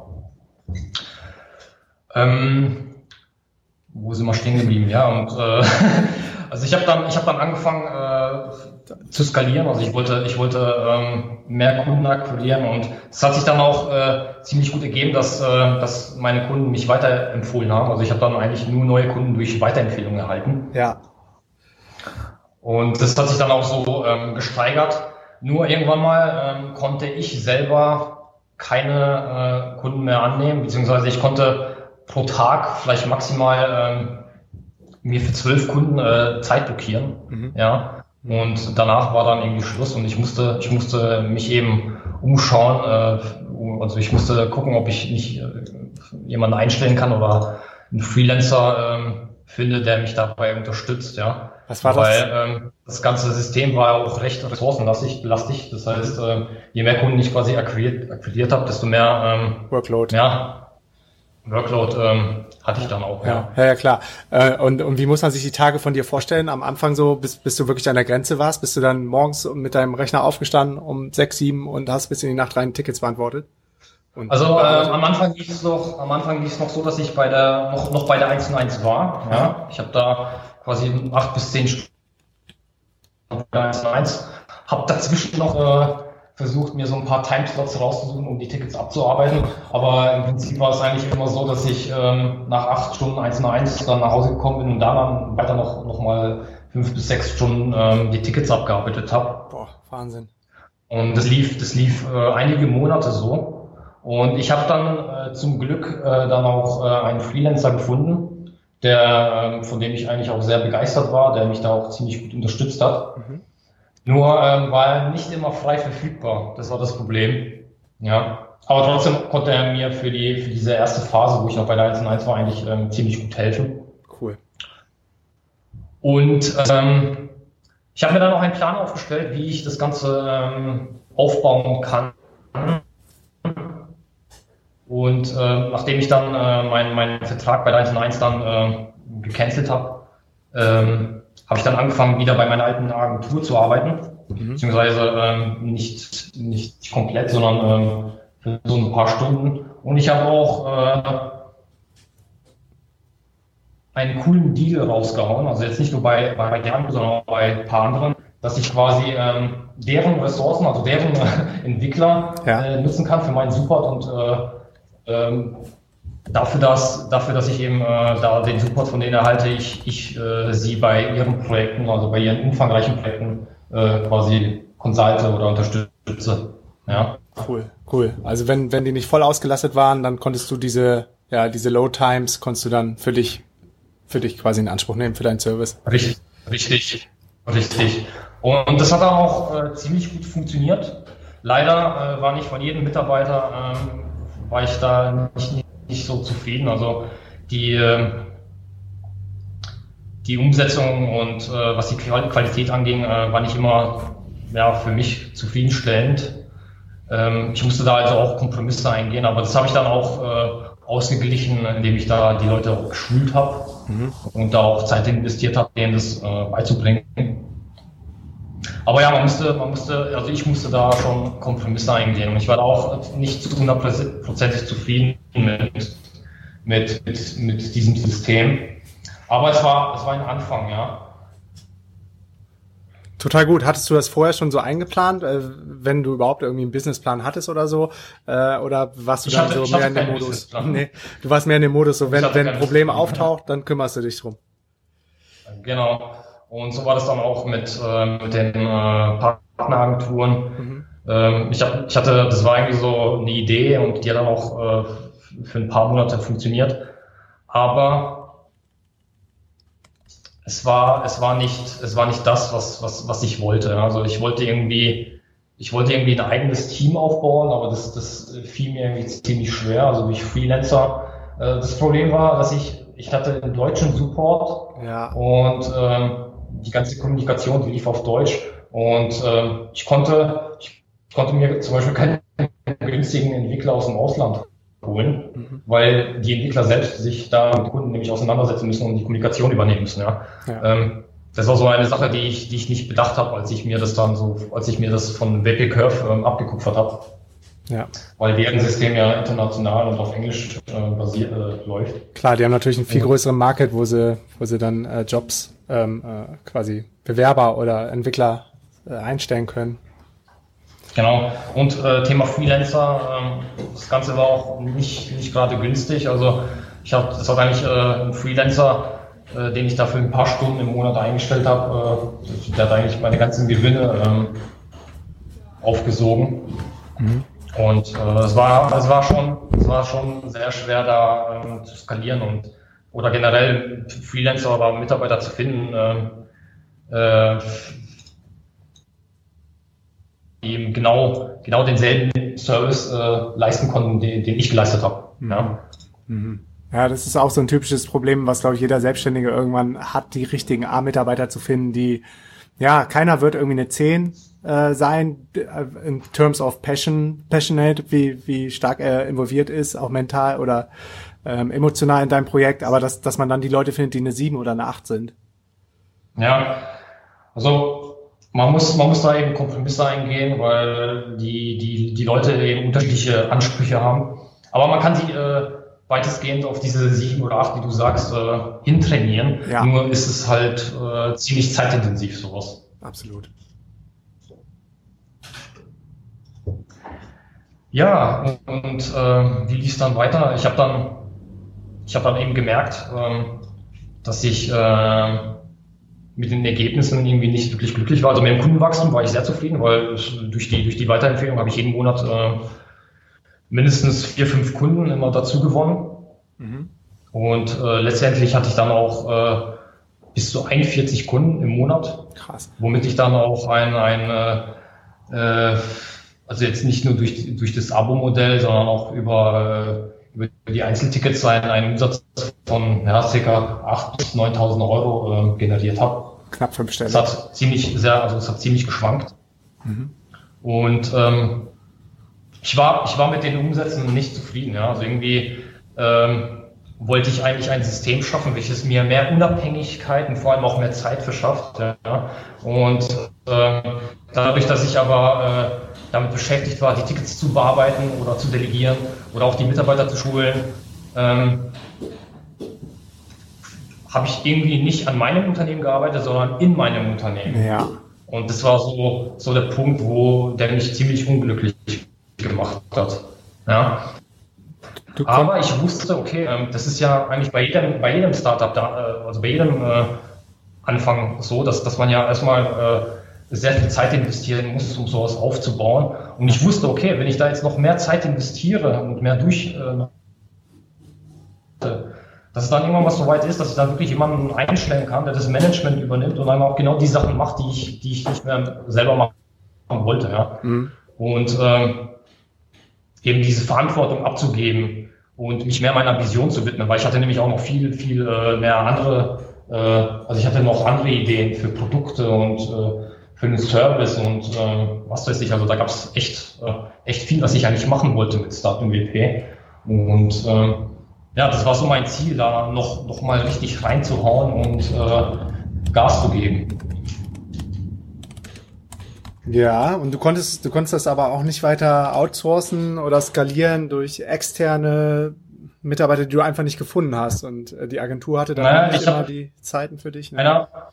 Ähm, wo sind wir stehen geblieben? Ja, und äh, also ich habe dann, ich habe dann angefangen äh, zu skalieren. Also ich wollte, ich wollte ähm, mehr Kunden akquirieren und es hat sich dann auch äh, ziemlich gut ergeben, dass, äh, dass meine Kunden mich weiterempfohlen haben. Also ich habe dann eigentlich nur neue Kunden durch Weiterempfehlungen erhalten. Ja, Und das hat sich dann auch so ähm, gesteigert. Nur irgendwann mal ähm, konnte ich selber keine äh, Kunden mehr annehmen, beziehungsweise ich konnte pro Tag vielleicht maximal ähm, mir für zwölf Kunden äh, Zeit blockieren. Ja. Und danach war dann irgendwie Schluss und ich musste, ich musste mich eben umschauen. Äh, also ich musste gucken, ob ich nicht äh, jemanden einstellen kann oder einen Freelancer ähm, finde, der mich dabei unterstützt. Ja. Was war das? Weil ähm, das ganze System war auch recht ressourcenlastig, belastig. Das heißt, äh, je mehr Kunden ich quasi akquiriert, akquiriert habe, desto mehr ähm, Workload. ja, Workload ähm, hatte ich dann auch. Ja, ja, ja klar. Äh, und, und wie muss man sich die Tage von dir vorstellen? Am Anfang so, bis, bis du wirklich an der Grenze warst, bist du dann morgens mit deinem Rechner aufgestanden um sechs, sieben und hast bis in die Nacht rein Tickets beantwortet? Und Also äh, am Anfang lief es noch, am Anfang lief es noch so, dass ich bei der noch noch bei der 1 und 1 war. Ja, ich habe da quasi acht bis zehn Stunden bei der 1 und 1. Habe dazwischen noch äh, versucht, mir so ein paar Timeslots rauszusuchen, um die Tickets abzuarbeiten. Aber im Prinzip war es eigentlich immer so, dass ich ähm, nach acht Stunden 1 und 1 dann nach Hause gekommen bin und da dann weiter noch noch mal fünf bis sechs Stunden ähm, die Tickets abgearbeitet habe. boah, Wahnsinn. Und das lief, das lief äh, einige Monate so. Und ich habe dann äh, zum Glück äh, dann auch äh, einen Freelancer gefunden, der, ähm, von dem ich eigentlich auch sehr begeistert war, der mich da auch ziemlich gut unterstützt hat. Nur ähm, war er nicht immer frei verfügbar. Das war das Problem. Ja. aber trotzdem konnte er mir für die für diese erste Phase, wo ich noch bei der 1 1 war, eigentlich ähm, ziemlich gut helfen. Cool. Und ähm, ich habe mir dann auch einen Plan aufgestellt, wie ich das Ganze ähm, aufbauen kann. Und äh, nachdem ich dann äh, meinen mein Vertrag bei der 1 1 dann äh, gecancelt habe, ähm, habe ich dann angefangen, wieder bei meiner alten Agentur zu arbeiten. Mhm. Beziehungsweise ähm, nicht, nicht komplett, sondern ähm, für so ein paar Stunden. Und ich habe auch äh, einen coolen Deal rausgehauen, also jetzt nicht nur bei, bei, bei der sondern auch bei ein paar anderen, dass ich quasi ähm, deren Ressourcen, also deren äh, Entwickler ja. äh, nutzen kann für meinen Support und äh, ähm, dafür, dass, dafür, dass ich eben äh, da den Support von denen erhalte, ich, ich äh, sie bei ihren Projekten, also bei ihren umfangreichen Projekten äh, quasi consulte oder unterstütze. Ja. Cool, cool. Also wenn, wenn die nicht voll ausgelastet waren, dann konntest du diese, ja, diese Low Times konntest du dann für dich, für dich quasi in Anspruch nehmen, für deinen Service. Richtig, richtig, richtig. Und das hat auch äh, ziemlich gut funktioniert. Leider äh, war nicht von jedem Mitarbeiter, ähm, war ich da nicht, nicht, so zufrieden. Also die, äh, die Umsetzung und äh, was die Qualität anging, äh, war nicht immer ja, für mich zufriedenstellend. Ähm, ich musste da also auch Kompromisse eingehen, aber das habe ich dann auch äh, ausgeglichen, indem ich da die Leute auch geschult habe mhm. und da auch Zeit investiert habe, denen das äh, beizubringen. Aber ja, man musste, man musste, also ich musste da schon Kompromisse eingehen und ich war da auch nicht zu hundertprozentig zufrieden mit, mit, mit, mit diesem System. Aber es war, es war ein Anfang, ja. Total gut. Hattest du das vorher schon so eingeplant, äh, wenn du überhaupt irgendwie einen Businessplan hattest oder so? Äh, oder warst du ich dann hatte, so mehr in dem Modus? Nee, du warst mehr in dem Modus, so wenn, wenn ein Problem auftaucht, dann kümmerst du dich drum. Genau. Und so war das dann auch mit, äh, mit den äh, Partneragenturen. Mhm. Ähm, ich, hab, ich hatte, das war irgendwie so eine Idee und die hat dann auch äh, für ein paar Monate funktioniert. Aber es war, es war nicht, es war nicht das, was, was, was ich wollte. Also ich wollte irgendwie, ich wollte irgendwie ein eigenes Team aufbauen, aber das, das fiel mir irgendwie ziemlich schwer, also wie Freelancer. Äh, das Problem war, dass ich, ich hatte einen deutschen Support ja. und ähm, die ganze Kommunikation, die lief auf Deutsch und ähm, ich konnte, ich konnte mir zum Beispiel keinen günstigen Entwickler aus dem Ausland holen, mhm. weil die Entwickler selbst sich da mit Kunden nämlich auseinandersetzen müssen und die Kommunikation übernehmen müssen. Ja. ja. Ähm, das war so eine Sache, die ich, die ich nicht bedacht habe, als ich mir das dann so, als ich mir das von WP Curve ähm, abgekupfert habe. Ja. Weil deren System ja international und auf Englisch äh, basiert äh, läuft. Klar, die haben natürlich einen viel größeren Market, wo sie, wo sie dann äh, Jobs ähm, äh, quasi Bewerber oder Entwickler äh, einstellen können. Genau. Und äh, Thema Freelancer, äh, das Ganze war auch nicht, nicht gerade günstig. Also ich habe, das hat eigentlich äh, ein Freelancer, äh, den ich dafür ein paar Stunden im Monat eingestellt habe, äh, der hat eigentlich meine ganzen Gewinne ähm, aufgesogen. Mhm. Und äh, es war, es war schon, es war schon sehr schwer da ähm, zu skalieren und oder generell Freelancer oder Mitarbeiter zu finden. Ähm, äh, die eben genau, genau denselben Service äh, leisten konnten, den, den ich geleistet habe. Mhm. Ja. Mhm. Ja, das ist auch so ein typisches Problem, was, glaube ich, jeder Selbstständige irgendwann hat, die richtigen A-Mitarbeiter zu finden, die, ja, keiner wird irgendwie eine 10 äh, sein, äh, in terms of passion, passionate, wie, wie stark er involviert ist, auch mental oder ähm, emotional in deinem Projekt, aber dass, dass man dann die Leute findet, die eine 7 oder eine 8 sind. Ja, also man muss, man muss da eben Kompromisse eingehen, weil die, die, die Leute eben unterschiedliche Ansprüche haben. Aber man kann sie äh, weitestgehend auf diese sieben oder acht, wie du sagst, äh, hintrainieren. Ja. Nur ist es halt äh, ziemlich zeitintensiv, sowas. Absolut. Ja, und äh, wie lief es dann weiter? Ich habe dann, ich habe dann eben gemerkt, äh, dass ich äh, mit den Ergebnissen irgendwie nicht wirklich glücklich war. Also mit dem Kundenwachstum war ich sehr zufrieden, weil durch die, durch die Weiterempfehlung habe ich jeden Monat äh, mindestens vier, fünf Kunden immer dazu gewonnen. Mhm. Und äh, letztendlich hatte ich dann auch äh, bis zu 41 Kunden im Monat. Krass. Womit ich dann auch ein, ein äh, äh also jetzt nicht nur durch, durch das Abo-Modell, sondern auch über, äh, über die Einzeltickets einen, einen Umsatz von ja, ca. 8.000 bis 9.000 Euro äh, generiert habe. Knapp fünfstellig. Es hat ziemlich sehr, also es hat ziemlich geschwankt. Mhm. Und ähm, ich war, ich war mit den Umsätzen nicht zufrieden. Ja. Also irgendwie ähm, wollte ich eigentlich ein System schaffen, welches mir mehr Unabhängigkeit und vor allem auch mehr Zeit verschafft. Ja. Und äh, dadurch, dass ich aber äh, damit beschäftigt war, die Tickets zu bearbeiten oder zu delegieren oder auch die Mitarbeiter zu schulen, ähm, habe ich irgendwie nicht an meinem Unternehmen gearbeitet, sondern in meinem Unternehmen. Ja. Und das war so, so der Punkt, wo der mich ziemlich unglücklich gemacht hat. Ja. Aber ich wusste, okay, ähm, das ist ja eigentlich bei jedem, bei jedem Startup, da, äh, also bei jedem äh, Anfang so, dass, dass man ja erstmal äh, sehr viel Zeit investieren muss, um sowas aufzubauen. Und ich wusste, okay, wenn ich da jetzt noch mehr Zeit investiere und mehr durch, äh, dass es dann irgendwann was so weit ist, dass ich da wirklich jemanden einstellen kann, der das Management übernimmt und dann auch genau die Sachen macht, die ich, die ich nicht mehr selber machen wollte. Ja. Mhm. Und ähm, eben diese Verantwortung abzugeben und mich mehr meiner Vision zu widmen, weil ich hatte nämlich auch noch viel, viel äh, mehr andere, äh, also ich hatte noch andere Ideen für Produkte und äh, für den Service und äh, was weiß ich, also da gab es echt, äh, echt viel, was ich eigentlich machen wollte mit Start WP. Und äh, ja, das war so mein Ziel, da noch, noch mal richtig reinzuhauen und äh, Gas zu geben. Ja, und du konntest, du konntest das aber auch nicht weiter outsourcen oder skalieren durch externe Mitarbeiter, die du einfach nicht gefunden hast. Und äh, die Agentur hatte dann naja, nicht immer die Zeiten für dich. Ne? Einer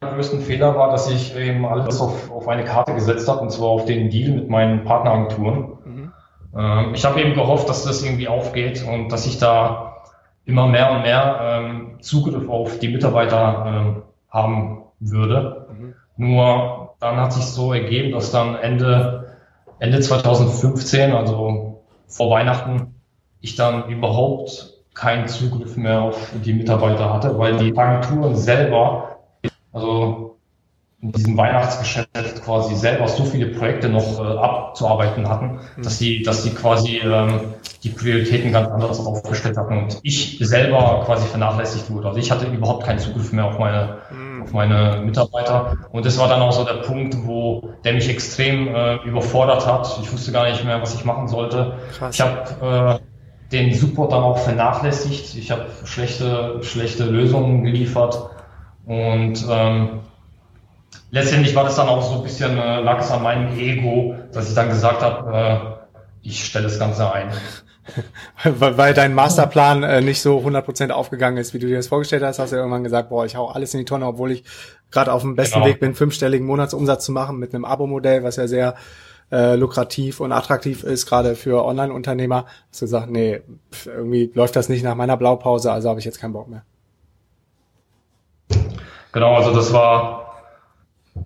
größten Fehler war, dass ich eben alles auf, auf eine Karte gesetzt habe, und zwar auf den Deal mit meinen Partneragenturen. Mhm. Ähm, ich habe eben gehofft, dass das irgendwie aufgeht und dass ich da immer mehr und mehr ähm, Zugriff auf die Mitarbeiter ähm, haben würde. Mhm. Nur dann hat sich so ergeben, dass dann Ende, Ende 2015, also vor Weihnachten, ich dann überhaupt keinen Zugriff mehr auf die Mitarbeiter hatte, weil die Agenturen selber, also in diesem Weihnachtsgeschäft quasi selber so viele Projekte noch äh, abzuarbeiten hatten, mhm. dass sie, dass sie quasi ähm, die Prioritäten ganz anders aufgestellt hatten und ich selber quasi vernachlässigt wurde. Also ich hatte überhaupt keinen Zugriff mehr auf meine, mhm. auf meine Mitarbeiter. Und das war dann auch so der Punkt, wo der mich extrem äh, überfordert hat. Ich wusste gar nicht mehr, was ich machen sollte. Krass. Ich habe äh, den Support dann auch vernachlässigt. Ich habe schlechte, schlechte Lösungen geliefert. Und ähm, letztendlich war das dann auch so ein bisschen, äh, lag es an meinem Ego, dass ich dann gesagt habe, äh, ich stelle das Ganze ein. weil, weil dein Masterplan äh, nicht so 100% aufgegangen ist, wie du dir das vorgestellt hast, hast du irgendwann gesagt, boah, ich hau alles in die Tonne, obwohl ich gerade auf dem besten genau. Weg bin, fünfstelligen Monatsumsatz zu machen mit einem Abo-Modell, was ja sehr äh, lukrativ und attraktiv ist, gerade für Online-Unternehmer. Hast du gesagt, nee, pf, irgendwie läuft das nicht nach meiner Blaupause, also habe ich jetzt keinen Bock mehr. Genau, also das war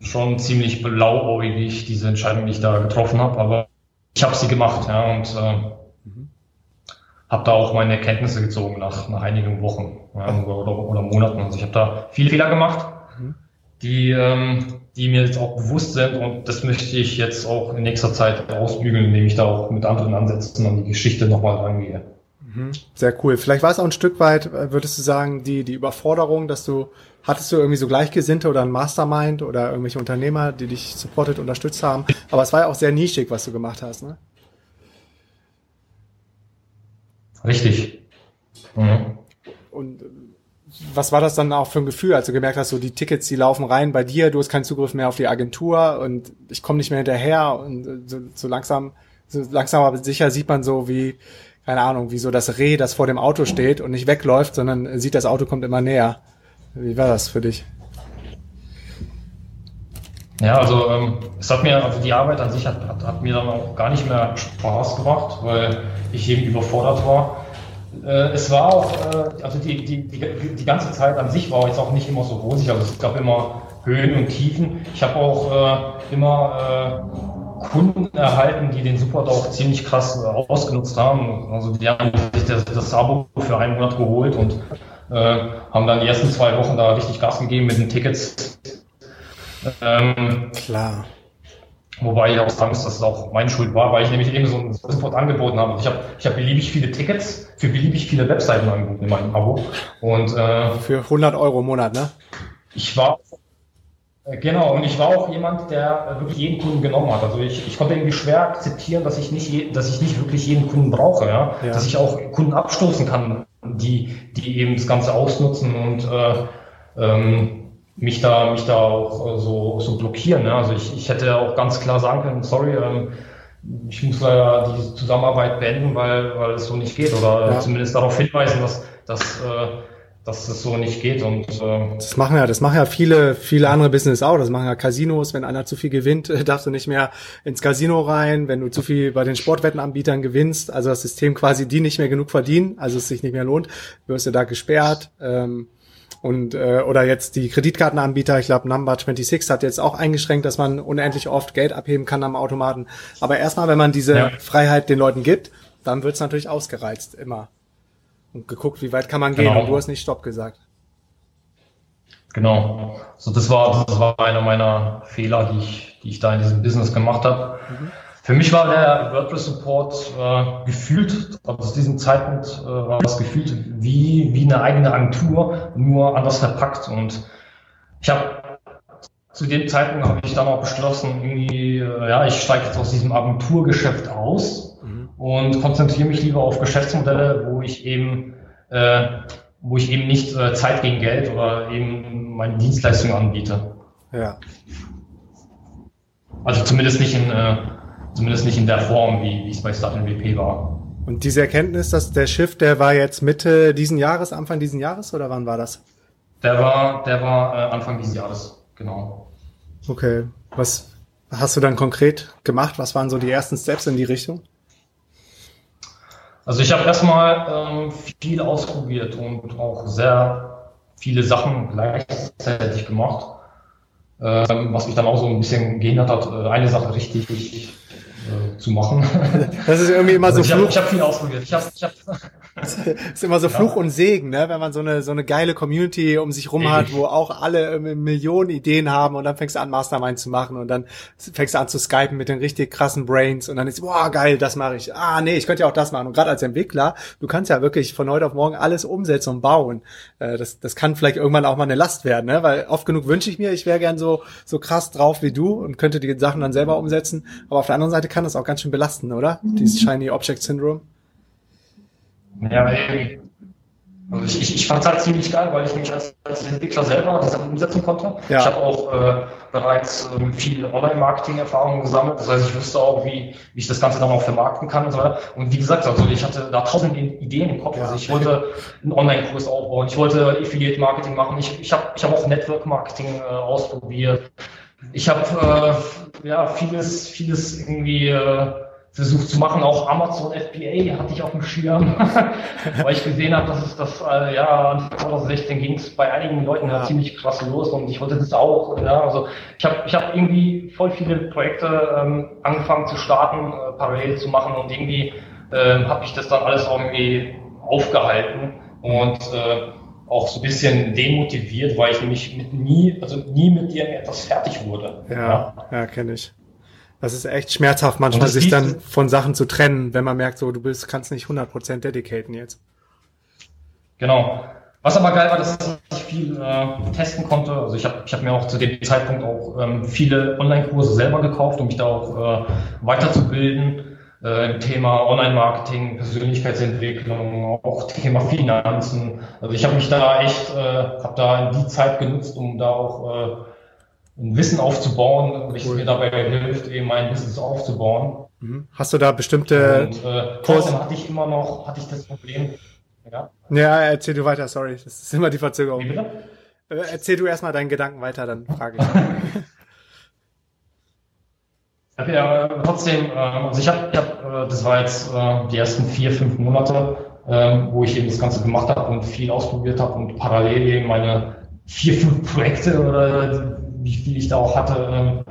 schon ziemlich blauäugig, diese Entscheidung, die ich da getroffen habe, aber ich habe sie gemacht, ja, und äh, mhm. habe da auch meine Erkenntnisse gezogen nach, nach einigen Wochen ja, oder, oder, Monaten. Also ich habe da viele Fehler gemacht, mhm. die, ähm, die mir jetzt auch bewusst sind und das möchte ich jetzt auch in nächster Zeit ausbügeln, indem ich da auch mit anderen Ansätzen an die Geschichte nochmal rangehe. Mhm. Sehr cool. Vielleicht war es auch ein Stück weit, äh, würdest du sagen, die, die Überforderung, dass du, hattest du irgendwie so Gleichgesinnte oder ein Mastermind oder irgendwelche Unternehmer, die dich supportet, unterstützt haben. Aber es war ja auch sehr nischig, was du gemacht hast, ne? Richtig. Mhm. Und äh, was war das dann auch für ein Gefühl, als du gemerkt hast, so die Tickets, die laufen rein bei dir, du hast keinen Zugriff mehr auf die Agentur und ich komme nicht mehr hinterher und äh, so, so langsam, so langsam aber sicher sieht man so, wie keine Ahnung, wie so das Reh, das vor dem Auto steht und nicht wegläuft, sondern sieht, das Auto kommt immer näher. Wie war das für dich? Ja, also ähm, es hat mir, also die Arbeit an sich hat, hat, hat, mir dann auch gar nicht mehr Spaß gemacht, weil ich eben überfordert war. Äh, es war auch, äh, also die, die, die, die ganze Zeit an sich war jetzt auch nicht immer so rosig, also es gab immer Höhen und Tiefen. Ich habe auch äh, immer äh, Kunden erhalten, die den Support auch ziemlich krass äh, ausgenutzt haben. Also die haben sich das, das Abo für einen Monat geholt und äh, haben dann die ersten zwei Wochen da richtig Gas gegeben mit den Tickets. Ähm, Klar. Wobei ich auch sagen muss, dass es auch meine Schuld war, weil ich nämlich eben so ein Support angeboten habe. Ich habe ich hab beliebig viele Tickets für beliebig viele Webseiten angeboten in meinem Abo. Und, äh, für 100 Euro im Monat, ne? Ich war, genau, und ich war auch jemand, der wirklich jeden Kunden genommen hat. Also ich, ich konnte irgendwie schwer akzeptieren, dass ich nicht, je, dass ich nicht wirklich jeden Kunden brauche, ja? ja. Dass ich auch Kunden abstoßen kann, die, die eben das Ganze ausnutzen und äh, ähm, mich da, mich da auch äh, so, so blockieren. Ne? Also ich, ich hätte auch ganz klar sagen können, sorry, ähm, ich muss leider die Zusammenarbeit beenden, weil, weil es so nicht geht oder ja. zumindest darauf hinweisen, dass, dass, äh, dass es so nicht geht. Und, äh, das machen ja, das machen ja viele, viele andere Business auch. Das machen ja Casinos. Wenn einer zu viel gewinnt, darfst du nicht mehr ins Casino rein. Wenn du zu viel bei den Sportwettenanbietern gewinnst, also das System quasi die nicht mehr genug verdienen, also es sich nicht mehr lohnt, wirst du da gesperrt. Ähm, und äh, oder jetzt die Kreditkartenanbieter, ich glaube Number 26 hat jetzt auch eingeschränkt, dass man unendlich oft Geld abheben kann am Automaten. Aber erstmal, wenn man diese ja. Freiheit den Leuten gibt, dann wird's natürlich ausgereizt, immer. Und geguckt, wie weit kann man gehen. Genau. Und du hast nicht Stopp gesagt. Genau. So, das war, das war einer meiner Fehler, die ich, die ich da in diesem Business gemacht habe. Mhm. Für mich war der WordPress-Support äh, gefühlt, also aus diesem Zeitpunkt äh, war es gefühlt wie, wie eine eigene Agentur, nur anders verpackt. Und ich habe zu dem Zeitpunkt habe ich dann auch beschlossen, irgendwie, äh, ja, ich steige jetzt aus diesem Agenturgeschäft aus. Und konzentriere mich lieber auf Geschäftsmodelle, wo ich eben, äh, wo ich eben nicht äh, Zeit gegen Geld oder eben meine Dienstleistungen anbiete. Ja. Also zumindest nicht in äh, Zumindest nicht in der Form, wie, wie es bei Start MVP war. Und diese Erkenntnis, dass der Shift, der war jetzt Mitte diesen Jahres, Anfang diesen Jahres oder wann war das? Der war, der war äh, Anfang diesen Jahres, genau. Okay. Was hast du dann konkret gemacht? Was waren so die ersten Steps in die Richtung? Also ich habe erstmal ähm, viel ausprobiert und auch sehr viele Sachen gleichzeitig gemacht, ähm, was mich dann auch so ein bisschen gehindert hat, äh, eine Sache richtig äh, zu machen. Das ist irgendwie immer also so ich Fluch. Hab, habe viel ausprobiert. Ich hab, ich hab ist immer so Fluch ja. und Segen, ne? wenn man so eine so eine geile Community um sich rum hat, wo auch alle Millionen Ideen haben und dann fängst du an Mastermind zu machen und dann fängst du an zu skypen mit den richtig krassen Brains und dann ist boah geil, das mache ich. Ah nee, ich könnte ja auch das machen und gerade als Entwickler, du kannst ja wirklich von heute auf morgen alles umsetzen und bauen. Äh, das das kann vielleicht irgendwann auch mal eine Last werden, ne? weil oft genug wünsche ich mir, ich wäre gern so so krass drauf wie du und könnte die Sachen dann selber umsetzen, aber auf der anderen Seite kann das auch ganz schön belasten, oder? Dieses Shiny Object Syndrome. Ja, also ich, ich, ich fand es halt ziemlich geil, weil ich mich als, als Entwickler selber das umsetzen konnte. Ja. Ich habe auch äh, bereits äh, viel Online-Marketing-Erfahrung gesammelt. Das heißt, ich wusste auch, wie, wie ich das Ganze dann auch vermarkten kann und so weiter. Und wie gesagt, also ich hatte da tausend Ideen im Kopf. Also ich wollte einen Online-Kurs aufbauen, ich wollte Affiliate-Marketing machen, ich, ich habe ich hab auch Network-Marketing äh, ausprobiert. Ich habe äh, ja vieles, vieles irgendwie äh, versucht zu machen. Auch Amazon FBA hatte ich auf dem Schirm, weil ich gesehen habe, dass es das, äh, ja, 2016 ging es bei einigen Leuten ja. ziemlich krass los und ich wollte das auch. Ja, also ich habe ich hab irgendwie voll viele Projekte ähm, angefangen zu starten, äh, parallel zu machen und irgendwie äh, habe ich das dann alles irgendwie aufgehalten und äh, auch so ein bisschen demotiviert, weil ich nämlich mit nie, also nie mit dir etwas fertig wurde. Ja, ja, ja kenne ich. Das ist echt schmerzhaft, manchmal sich dann von Sachen zu trennen, wenn man merkt, so du bist, kannst nicht 100% dedicaten jetzt. Genau. Was aber geil war, dass ich viel äh, testen konnte. Also ich habe ich hab mir auch zu dem Zeitpunkt auch ähm, viele Online-Kurse selber gekauft, um mich da auch äh, weiterzubilden. Äh, Im Thema Online-Marketing, Persönlichkeitsentwicklung, auch Thema Finanzen. Also ich habe mich da echt, äh, habe da die Zeit genutzt, um da auch äh, ein Wissen aufzubauen, welches cool. mir dabei hilft, eben mein Business aufzubauen. Mhm. Hast du da bestimmte und, äh, trotzdem hatte ich immer noch, hatte ich das Problem. Ja, ja erzähl du weiter, sorry, das ist immer die Verzögerung. Wie bitte? Äh, erzähl du erstmal deinen Gedanken weiter, dann frage ich. Okay, ja, trotzdem, äh, also ich habe, ich hab, äh, das war jetzt äh, die ersten vier, fünf Monate, äh, wo ich eben das Ganze gemacht habe und viel ausprobiert habe und parallel eben meine vier, fünf Projekte oder wie viel ich da auch hatte, ähm,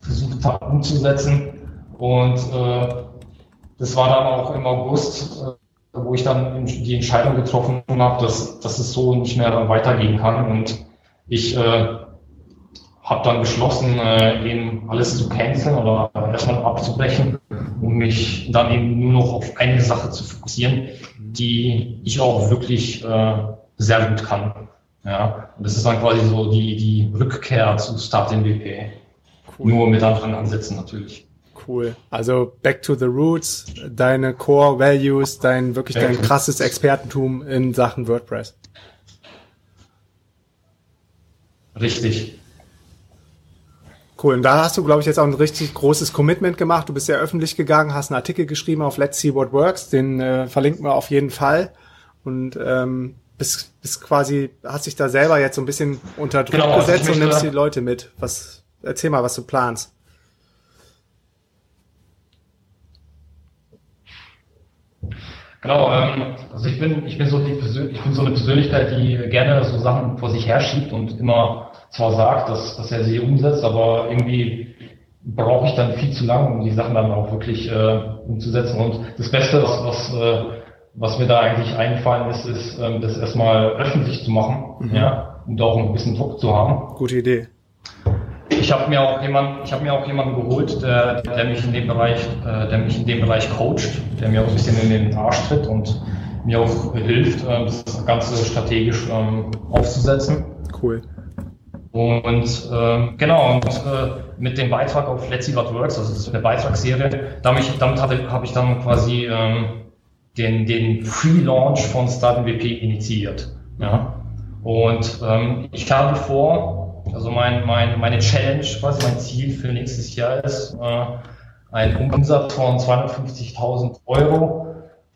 versucht habe umzusetzen. Und äh, das war dann auch im August, äh, wo ich dann die Entscheidung getroffen habe, dass, dass es so nicht mehr weitergehen kann. Und ich äh, habe dann beschlossen, äh, eben alles zu canceln oder erstmal abzubrechen, um mich dann eben nur noch auf eine Sache zu fokussieren, die ich auch wirklich äh, sehr gut kann. Ja, und das ist dann quasi so die, die Rückkehr zu Start MVP. Cool. Nur mit anderen Ansätzen natürlich. Cool. Also back to the roots, deine Core Values, dein wirklich dein krasses Expertentum in Sachen WordPress. Richtig. Cool. Und da hast du, glaube ich, jetzt auch ein richtig großes Commitment gemacht. Du bist ja öffentlich gegangen, hast einen Artikel geschrieben auf Let's See What Works. Den äh, verlinken wir auf jeden Fall. Und ähm, bist, bist quasi, hast dich da selber jetzt so ein bisschen unter Druck genau, also gesetzt und nimmst die Leute mit. Was, erzähl mal, was du planst. Genau, ähm, also ich bin, ich bin so die ich bin so eine Persönlichkeit, die gerne so Sachen vor sich herschiebt und immer zwar sagt, dass, dass er sie umsetzt, aber irgendwie brauche ich dann viel zu lang, um die Sachen dann auch wirklich äh, umzusetzen. Und das Beste, was, was, äh, was mir da eigentlich eingefallen ist, ist, ähm, das erstmal öffentlich zu machen, mhm. ja, und auch ein bisschen Druck zu haben. Gute Idee. Ich habe mir auch jemanden, ich habe mir auch jemanden geholt, der, der mich in dem Bereich, äh, der mich in dem Bereich coacht, der mir auch ein bisschen in den Arsch tritt und mir auch hilft, äh, das Ganze strategisch ähm, aufzusetzen. Cool. Und äh, genau, und äh, mit dem Beitrag auf Let's See What Works, also das ist eine Beitragsserie, damit, damit habe ich dann quasi ähm, den, den Pre-Launch von Start MVP initiiert. Ja? Und ähm, ich habe vor, also mein, mein, meine Challenge, quasi mein Ziel für nächstes Jahr ist, äh, einen Umsatz von 250.000 Euro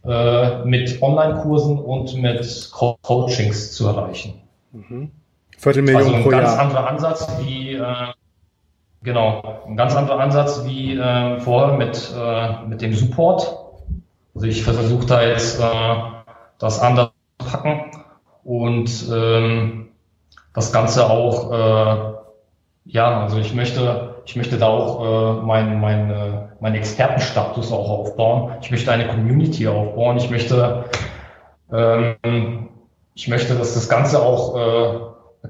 äh, mit Online-Kursen und mit Co Coachings zu erreichen. Mhm. Viertelmillion also ein pro ganz Jahr. anderer Ansatz wie äh, genau ein ganz anderer Ansatz wie äh, vorher mit äh, mit dem Support. Also ich versuche da jetzt äh, das anders zu packen und ähm, das Ganze auch, äh, ja, also ich möchte, ich möchte da auch äh, meinen mein, äh, mein Expertenstatus auch aufbauen. Ich möchte eine Community aufbauen. Ich möchte, ähm, ich möchte, dass das Ganze auch äh,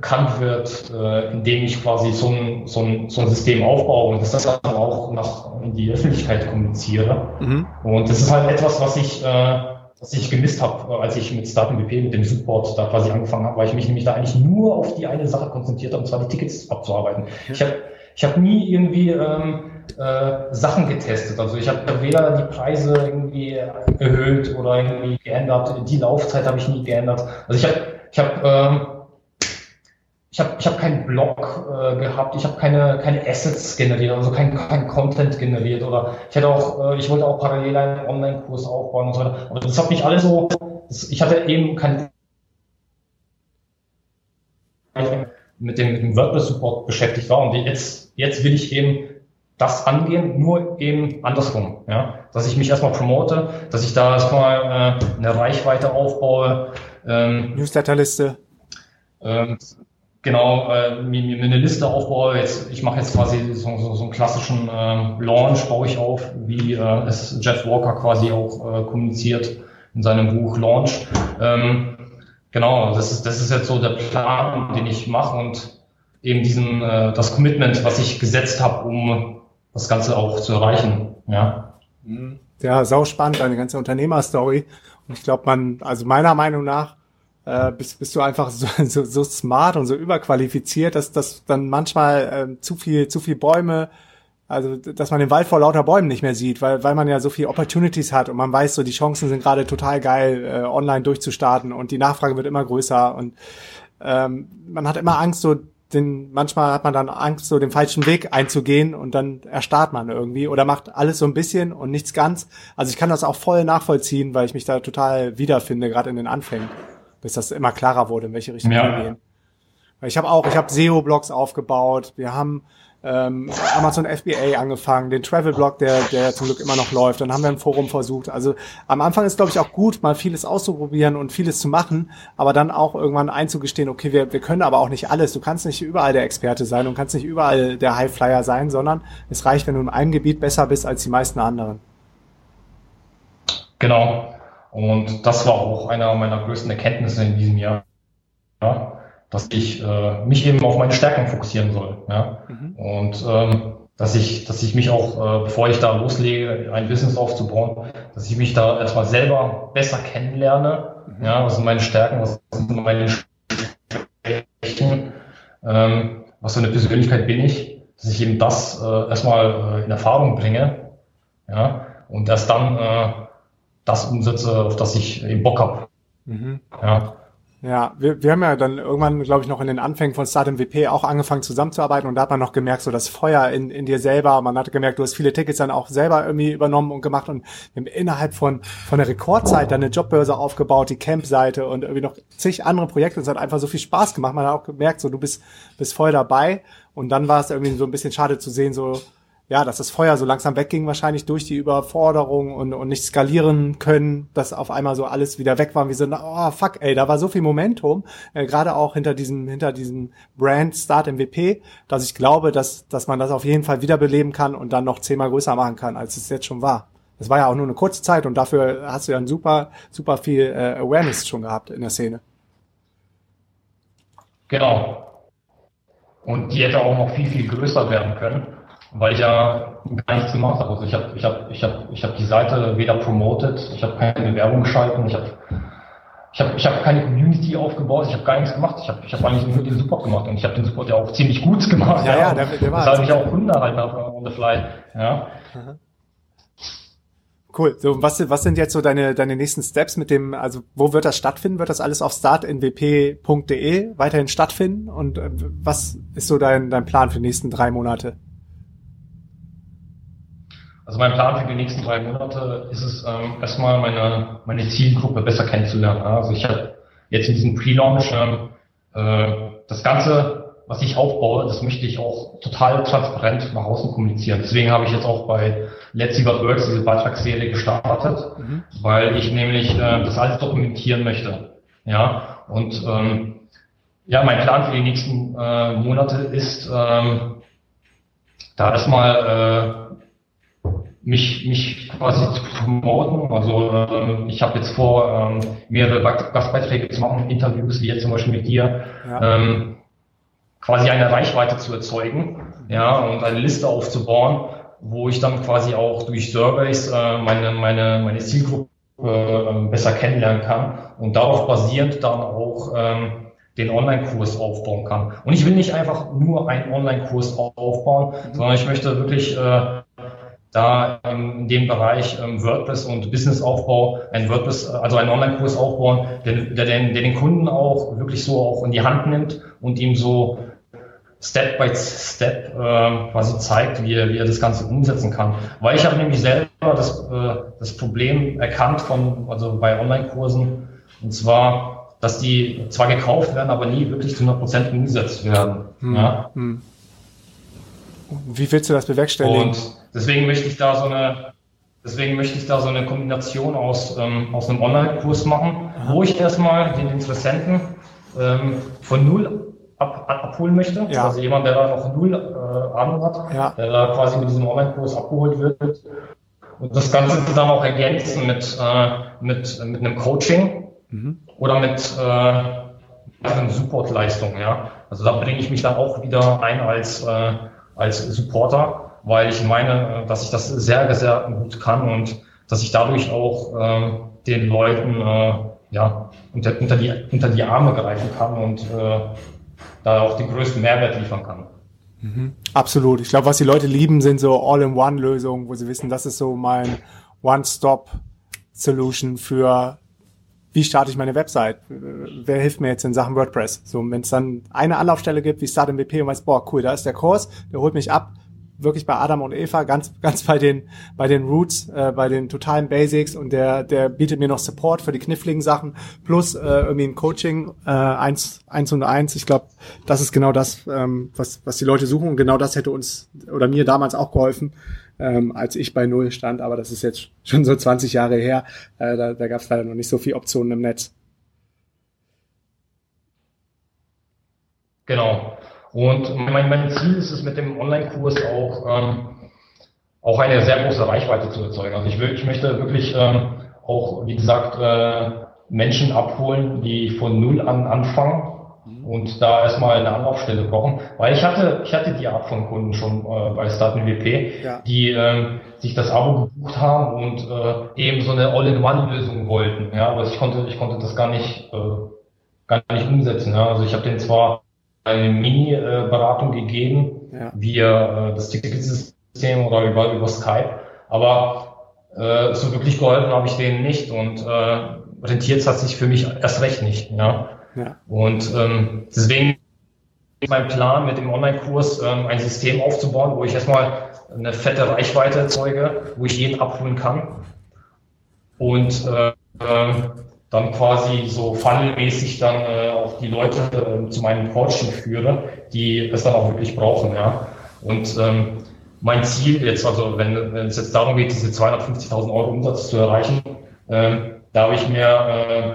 bekannt wird, äh, indem ich quasi so ein, so, ein, so ein System aufbaue und das dann auch nach in die Öffentlichkeit kommuniziere. Mhm. Und das ist halt etwas, was ich äh, was ich gemisst habe, äh, als ich mit StartMVP, mit dem Support da quasi angefangen habe, weil ich mich nämlich da eigentlich nur auf die eine Sache konzentriert habe, und zwar die Tickets abzuarbeiten. Ja. Ich habe ich hab nie irgendwie ähm, äh, Sachen getestet. Also ich habe weder die Preise irgendwie erhöht oder irgendwie geändert. Die Laufzeit habe ich nie geändert. Also ich habe ich hab, ähm, ich habe ich hab keinen Blog äh, gehabt, ich habe keine, keine Assets generiert, also kein, kein Content generiert oder ich hätte auch, äh, ich wollte auch parallel einen Online-Kurs aufbauen und so weiter. Aber das hat mich alles so, das, ich hatte eben kein mit dem, mit dem WordPress-Support beschäftigt war und jetzt, jetzt will ich eben das angehen, nur eben andersrum, ja, dass ich mich erstmal promote, dass ich da erstmal äh, eine Reichweite aufbaue. Ähm, Newsletterliste. Ähm, genau äh, mir, mir eine Liste aufbaue. Jetzt, ich mache jetzt quasi so, so, so einen klassischen äh, Launch, baue ich auf, wie äh, es Jeff Walker quasi auch äh, kommuniziert in seinem Buch Launch. Ähm, genau, das ist, das ist jetzt so der Plan, den ich mache und eben diesen äh, das Commitment, was ich gesetzt habe, um das Ganze auch zu erreichen. Ja. Ja, sau spannend, eine ganze Unternehmerstory. Und ich glaube, man, also meiner Meinung nach, äh, bist, bist du einfach so, so, so smart und so überqualifiziert, dass, dass dann manchmal äh, zu viel, zu viel Bäume, also dass man den Wald vor lauter Bäumen nicht mehr sieht, weil, weil man ja so viel Opportunities hat und man weiß so, die Chancen sind gerade total geil, äh, online durchzustarten und die Nachfrage wird immer größer und ähm, man hat immer Angst, so den, manchmal hat man dann Angst, so den falschen Weg einzugehen und dann erstarrt man irgendwie oder macht alles so ein bisschen und nichts ganz. Also ich kann das auch voll nachvollziehen, weil ich mich da total wiederfinde, gerade in den Anfängen bis das immer klarer wurde, in welche Richtung ja. wir gehen. Ich habe auch, ich habe SEO-Blogs aufgebaut, wir haben ähm, Amazon FBA angefangen, den Travel-Blog, der, der zum Glück immer noch läuft. Dann haben wir ein Forum versucht. Also am Anfang ist, glaube ich, auch gut, mal vieles auszuprobieren und vieles zu machen, aber dann auch irgendwann einzugestehen, okay, wir, wir können aber auch nicht alles. Du kannst nicht überall der Experte sein und kannst nicht überall der Highflyer sein, sondern es reicht, wenn du in einem Gebiet besser bist als die meisten anderen. Genau. Und das war auch einer meiner größten Erkenntnisse in diesem Jahr. Ja, dass ich äh, mich eben auf meine Stärken fokussieren soll. Ja? Mhm. Und ähm, dass ich, dass ich mich auch, äh, bevor ich da loslege, ein Business aufzubauen, dass ich mich da erstmal selber besser kennenlerne. Mhm. Ja, was sind meine Stärken, was sind meine Schwächen, ähm, was für eine Persönlichkeit bin ich, dass ich eben das äh, erstmal äh, in Erfahrung bringe. Ja, und erst dann äh, das umsetze, auf das ich eben Bock habe. Mhm. Ja. Ja, wir, wir haben ja dann irgendwann, glaube ich, noch in den Anfängen von Start MVP auch angefangen zusammenzuarbeiten und da hat man noch gemerkt, so das Feuer in, in dir selber. Man hat gemerkt, du hast viele Tickets dann auch selber irgendwie übernommen und gemacht und wir haben innerhalb von, von der Rekordzeit dann eine Jobbörse aufgebaut, die Camp-Seite und irgendwie noch zig andere Projekte. Es hat einfach so viel Spaß gemacht. Man hat auch gemerkt, so du bist, bist voll dabei und dann war es irgendwie so ein bisschen schade zu sehen, so ja, dass das Feuer so langsam wegging, wahrscheinlich durch die Überforderung und, und nicht skalieren können, dass auf einmal so alles wieder weg war. Wie so, oh fuck, ey, da war so viel Momentum, äh, gerade auch hinter diesem, hinter diesem Brand Start MVP, dass ich glaube, dass, dass man das auf jeden Fall wiederbeleben kann und dann noch zehnmal größer machen kann, als es jetzt schon war. Das war ja auch nur eine kurze Zeit und dafür hast du ja super, super viel äh, Awareness schon gehabt in der Szene. Genau. Und die hätte auch noch viel, viel größer werden können weil ich ja gar nichts gemacht habe. Also ich habe ich hab, ich hab, ich hab die Seite weder promoted, ich habe keine Werbung geschalten, ich habe ich hab, ich hab keine Community aufgebaut, ich habe gar nichts gemacht. Ich habe ich hab eigentlich nur den Support gemacht und ich habe den Support ja auch ziemlich gut gemacht. Ja, ja, ja der, der war. Deshalb ich auch Kunden erhalten habe on the fly. Ja. Cool. So, was, was sind jetzt so deine, deine nächsten Steps mit dem, also wo wird das stattfinden? Wird das alles auf startnwp.de weiterhin stattfinden? Und äh, was ist so dein, dein Plan für die nächsten drei Monate? Also mein Plan für die nächsten drei Monate ist es, ähm, erstmal meine, meine Zielgruppe besser kennenzulernen. Also ich habe jetzt in diesem Pre-Launch äh, das Ganze, was ich aufbaue, das möchte ich auch total transparent nach außen kommunizieren. Deswegen habe ich jetzt auch bei Let's See What Works diese Beitragsserie gestartet, mhm. weil ich nämlich äh, das alles dokumentieren möchte. Ja, und ähm, ja, mein Plan für die nächsten äh, Monate ist, ähm, da erstmal äh, mich, mich quasi zu promoten. Also ähm, ich habe jetzt vor, ähm, mehrere Gastbeiträge zu machen, Interviews, wie jetzt zum Beispiel mit dir, ja. ähm, quasi eine Reichweite zu erzeugen, ja, und eine Liste aufzubauen, wo ich dann quasi auch durch Surveys äh, meine, meine, meine Zielgruppe äh, besser kennenlernen kann und darauf basierend dann auch ähm, den Online-Kurs aufbauen kann. Und ich will nicht einfach nur einen Online-Kurs aufbauen, mhm. sondern ich möchte wirklich äh, da ähm, in dem Bereich ähm, WordPress und Businessaufbau ein WordPress, also einen Online-Kurs aufbauen, der, der, den, der den Kunden auch wirklich so auch in die Hand nimmt und ihm so Step by Step äh, quasi zeigt, wie er, wie er das Ganze umsetzen kann. Weil ich habe nämlich selber das, äh, das Problem erkannt von, also bei Online-Kursen, und zwar, dass die zwar gekauft werden, aber nie wirklich zu 100 Prozent umgesetzt werden. Hm. Ja? Hm. Wie willst du das bewerkstelligen? Und deswegen möchte ich da so eine, deswegen möchte ich da so eine Kombination aus, ähm, aus einem Online-Kurs machen, Aha. wo ich erstmal den Interessenten ähm, von null ab, abholen möchte. Ja. Also jemand, der da noch null äh, Ahnung hat, ja. der da quasi mit diesem Online-Kurs abgeholt wird. Und das Ganze dann auch ergänzen mit, äh, mit, mit einem Coaching mhm. oder mit äh, Supportleistung. Ja? Also da bringe ich mich dann auch wieder ein als, äh, als Supporter weil ich meine, dass ich das sehr, sehr gut kann und dass ich dadurch auch äh, den Leuten äh, ja, unter, unter, die, unter die Arme greifen kann und äh, da auch den größten Mehrwert liefern kann. Mhm. Absolut. Ich glaube, was die Leute lieben, sind so All-in-One-Lösungen, wo sie wissen, das ist so mein One-Stop-Solution für wie starte ich meine Website? Wer hilft mir jetzt in Sachen WordPress? So, wenn es dann eine Anlaufstelle gibt, wie Start MVP und weiß, boah, cool, da ist der Kurs, der holt mich ab, wirklich bei Adam und Eva, ganz, ganz bei den, bei den Roots, äh, bei den totalen Basics und der, der bietet mir noch Support für die kniffligen Sachen plus äh, irgendwie ein Coaching äh, eins, eins und eins. Ich glaube, das ist genau das, ähm, was, was die Leute suchen und genau das hätte uns oder mir damals auch geholfen, ähm, als ich bei Null stand, aber das ist jetzt schon so 20 Jahre her. Äh, da da gab es leider noch nicht so viel Optionen im Netz. Genau. Und mein, mein Ziel ist es mit dem Online-Kurs auch, ähm, auch eine sehr große Reichweite zu erzeugen. Also ich, will, ich möchte wirklich ähm, auch, wie gesagt, äh, Menschen abholen, die von Null an anfangen, und da erstmal eine Anlaufstelle brauchen. Weil ich hatte, ich hatte die Art von Kunden schon äh, bei Starten WP, ja. die ähm, sich das Abo gebucht haben und äh, eben so eine All-in-One-Lösung wollten. Ja, aber ich konnte, ich konnte das gar nicht, äh, gar nicht umsetzen. Ja. Also ich habe denen zwar eine Mini-Beratung gegeben, ja. via äh, das Ticketsystem oder über, über Skype, aber äh, so wirklich geholfen habe ich denen nicht und äh, rentiert hat sich für mich erst recht nicht. Ja. Ja. Und ähm, deswegen ist mein Plan mit dem Online-Kurs ähm, ein System aufzubauen, wo ich erstmal eine fette Reichweite erzeuge, wo ich jeden abholen kann und äh, äh, dann quasi so funnelmäßig dann äh, auch die Leute äh, zu meinem Coaching führe, die es dann auch wirklich brauchen, ja. Und ähm, mein Ziel jetzt, also wenn, wenn es jetzt darum geht, diese 250.000 Euro Umsatz zu erreichen, äh, da habe ich mir äh,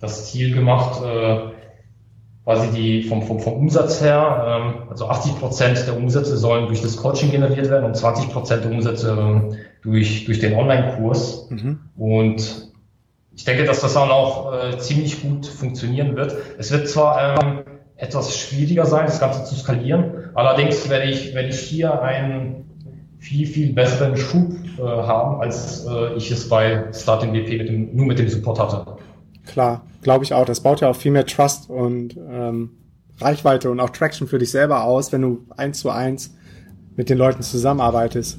das Ziel gemacht, äh, quasi die vom, vom, vom Umsatz her, ähm, also 80 Prozent der Umsätze sollen durch das Coaching generiert werden und 20 Prozent der Umsätze äh, durch, durch den Online-Kurs. Mhm. Und ich denke, dass das dann auch äh, ziemlich gut funktionieren wird. Es wird zwar ähm, etwas schwieriger sein, das Ganze zu skalieren, allerdings werde ich, werde ich hier einen viel, viel besseren Schub äh, haben, als äh, ich es bei Start BP mit dem, nur mit dem Support hatte. Klar, glaube ich auch. Das baut ja auch viel mehr Trust und ähm, Reichweite und auch Traction für dich selber aus, wenn du eins zu eins mit den Leuten zusammenarbeitest.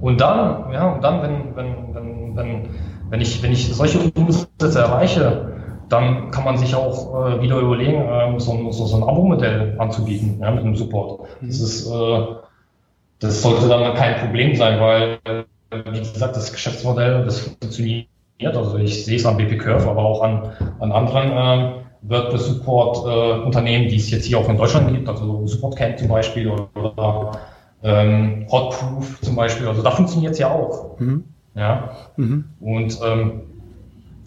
Und dann, ja, und dann, wenn, wenn, wenn, wenn, wenn ich, wenn ich solche Umsätze erreiche, dann kann man sich auch äh, wieder überlegen, äh, so, so, so ein Abo-Modell anzubieten, ja, mit einem Support. Das ist, äh, das sollte dann kein Problem sein, weil, wie gesagt, das Geschäftsmodell, das funktioniert also ich sehe es am BP Curve, aber auch an, an anderen äh, WordPress Support äh, Unternehmen, die es jetzt hier auch in Deutschland gibt, also Support Camp zum Beispiel oder, oder ähm, Hotproof zum Beispiel. Also da funktioniert es ja auch. Mhm. Ja. Mhm. Und ähm,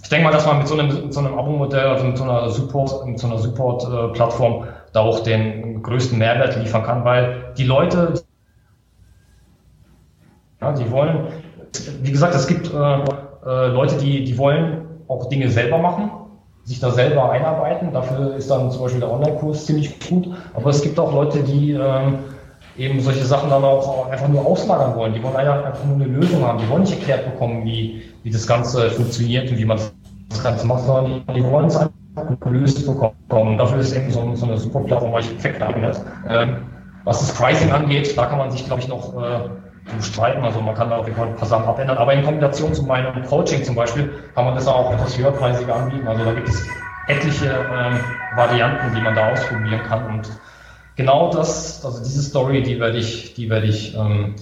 ich denke mal, dass man mit so einem, mit so einem Abo-Modell, also mit so einer Support, mit so einer Support-Plattform äh, da auch den größten Mehrwert liefern kann, weil die Leute, ja, die wollen, wie gesagt, es gibt äh, äh, Leute, die, die wollen auch Dinge selber machen, sich da selber einarbeiten. Dafür ist dann zum Beispiel der Online-Kurs ziemlich gut. Aber es gibt auch Leute, die ähm, eben solche Sachen dann auch einfach nur auslagern wollen. Die wollen einfach nur eine Lösung haben. Die wollen nicht erklärt bekommen, wie, wie das Ganze funktioniert und wie man das Ganze macht, sondern die wollen es einfach gelöst bekommen. Dafür ist eben so, so eine super Plattform, weil ich perfekt geeignet. Ähm, was das Pricing angeht, da kann man sich, glaube ich, noch äh, streiten. Also man kann da auf jeden Fall ein paar Sachen abändern. Aber in Kombination zu meinem Coaching zum Beispiel kann man das auch etwas höherpreisiger anbieten. Also da gibt es etliche ähm, Varianten, die man da ausprobieren kann. Und genau das, also diese Story, die werde ich, die werde ich, ähm,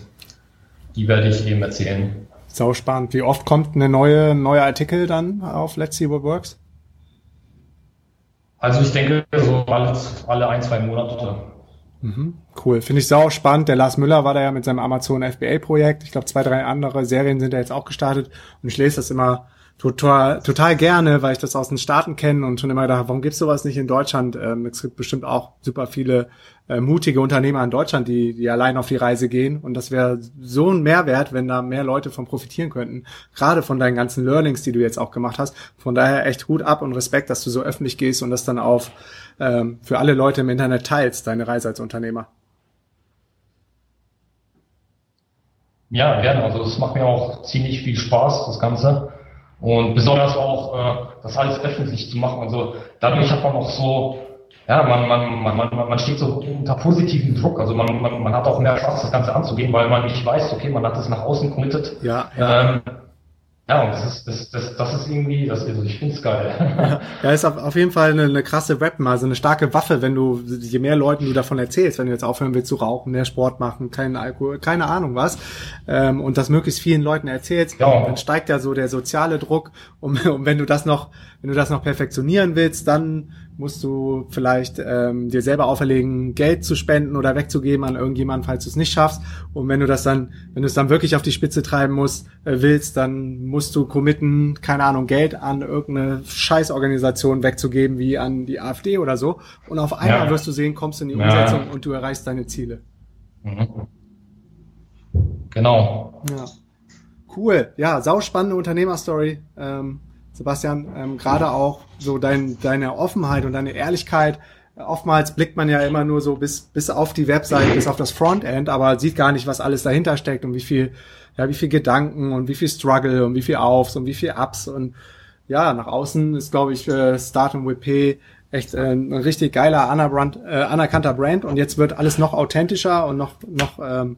die werde ich eben erzählen. Sau spannend. Wie oft kommt eine neue, neue Artikel dann auf Let's See What Works? Also ich denke so alle, alle ein, zwei Monate. Mhm, cool. Finde ich sau spannend. Der Lars Müller war da ja mit seinem Amazon FBA-Projekt. Ich glaube, zwei, drei andere Serien sind da jetzt auch gestartet. Und ich lese das immer total, total gerne, weil ich das aus den Staaten kenne und schon immer gedacht, warum gibt's sowas nicht in Deutschland? Ähm, es gibt bestimmt auch super viele äh, mutige Unternehmer in Deutschland, die, die allein auf die Reise gehen. Und das wäre so ein Mehrwert, wenn da mehr Leute von profitieren könnten. Gerade von deinen ganzen Learnings, die du jetzt auch gemacht hast. Von daher echt Hut ab und Respekt, dass du so öffentlich gehst und das dann auf ähm, für alle Leute im Internet teilst, deine Reise als Unternehmer. Ja, gerne. Also es macht mir auch ziemlich viel Spaß, das Ganze. Und besonders auch äh, das alles öffentlich zu machen. Also dadurch hat man auch so, ja, man, man, man, man, man steht so unter positiven Druck. Also man, man, man hat auch mehr Spaß, das Ganze anzugehen, weil man nicht weiß, okay, man hat es nach außen committed. Ja, ja. Ähm, ja, und das ist, das, das, das ist irgendwie, das, also ich find's geil. ja, ist auf, auf jeden Fall eine, eine krasse Weapon, also eine starke Waffe, wenn du, je mehr Leuten du davon erzählst, wenn du jetzt aufhören willst zu rauchen, mehr Sport machen, keinen Alkohol, keine Ahnung was, ähm, und das möglichst vielen Leuten erzählst, ja. dann steigt ja so der soziale Druck, und, und wenn du das noch, wenn du das noch perfektionieren willst, dann musst du vielleicht ähm, dir selber auferlegen, Geld zu spenden oder wegzugeben an irgendjemanden, falls du es nicht schaffst. Und wenn du das dann, wenn du es dann wirklich auf die Spitze treiben musst, äh, willst, dann musst du committen, keine Ahnung, Geld an irgendeine Scheißorganisation wegzugeben, wie an die AfD oder so. Und auf einmal ja. wirst du sehen, kommst du in die Umsetzung ja. und du erreichst deine Ziele. Mhm. Genau. Ja. Cool. Ja, sau spannende Unternehmerstory. Ähm, Sebastian, ähm, gerade auch so dein, deine Offenheit und deine Ehrlichkeit. Oftmals blickt man ja immer nur so bis, bis auf die Website, bis auf das Frontend, aber sieht gar nicht, was alles dahinter steckt und wie viel, ja, wie viel Gedanken und wie viel Struggle und wie viel Aufs und wie viel Ups und ja, nach außen ist, glaube ich, äh, Start und WP echt äh, ein richtig geiler äh, anerkannter Brand und jetzt wird alles noch authentischer und noch noch ähm,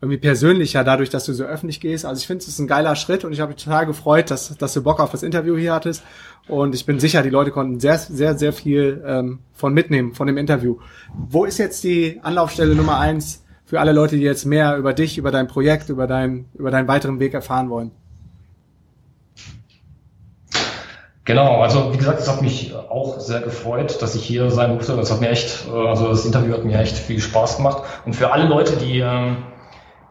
irgendwie persönlicher dadurch, dass du so öffentlich gehst. Also ich finde, es ist ein geiler Schritt und ich habe mich total gefreut, dass, dass du Bock auf das Interview hier hattest und ich bin sicher, die Leute konnten sehr, sehr, sehr viel ähm, von mitnehmen, von dem Interview. Wo ist jetzt die Anlaufstelle Nummer eins für alle Leute, die jetzt mehr über dich, über dein Projekt, über, dein, über deinen weiteren Weg erfahren wollen? Genau, also wie gesagt, es hat mich auch sehr gefreut, dass ich hier sein durfte. Das hat mir echt, äh, also das Interview hat mir echt viel Spaß gemacht. Und für alle Leute, die, ähm,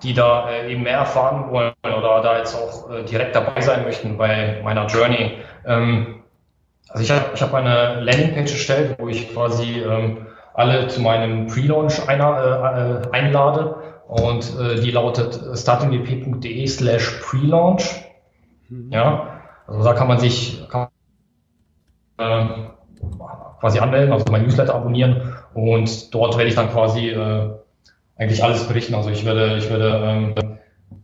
die da äh, eben mehr erfahren wollen oder da jetzt auch äh, direkt dabei sein möchten bei meiner Journey, ähm, also ich habe ich hab eine Landingpage erstellt, wo ich quasi ähm, alle zu meinem Pre-Launch einlade und die lautet startingdp.de slash pre-launch. Mhm. Ja, also da kann man sich, kann äh, quasi anmelden, also mein Newsletter abonnieren und dort werde ich dann quasi äh, eigentlich alles berichten. Also ich werde, ich werde, ähm,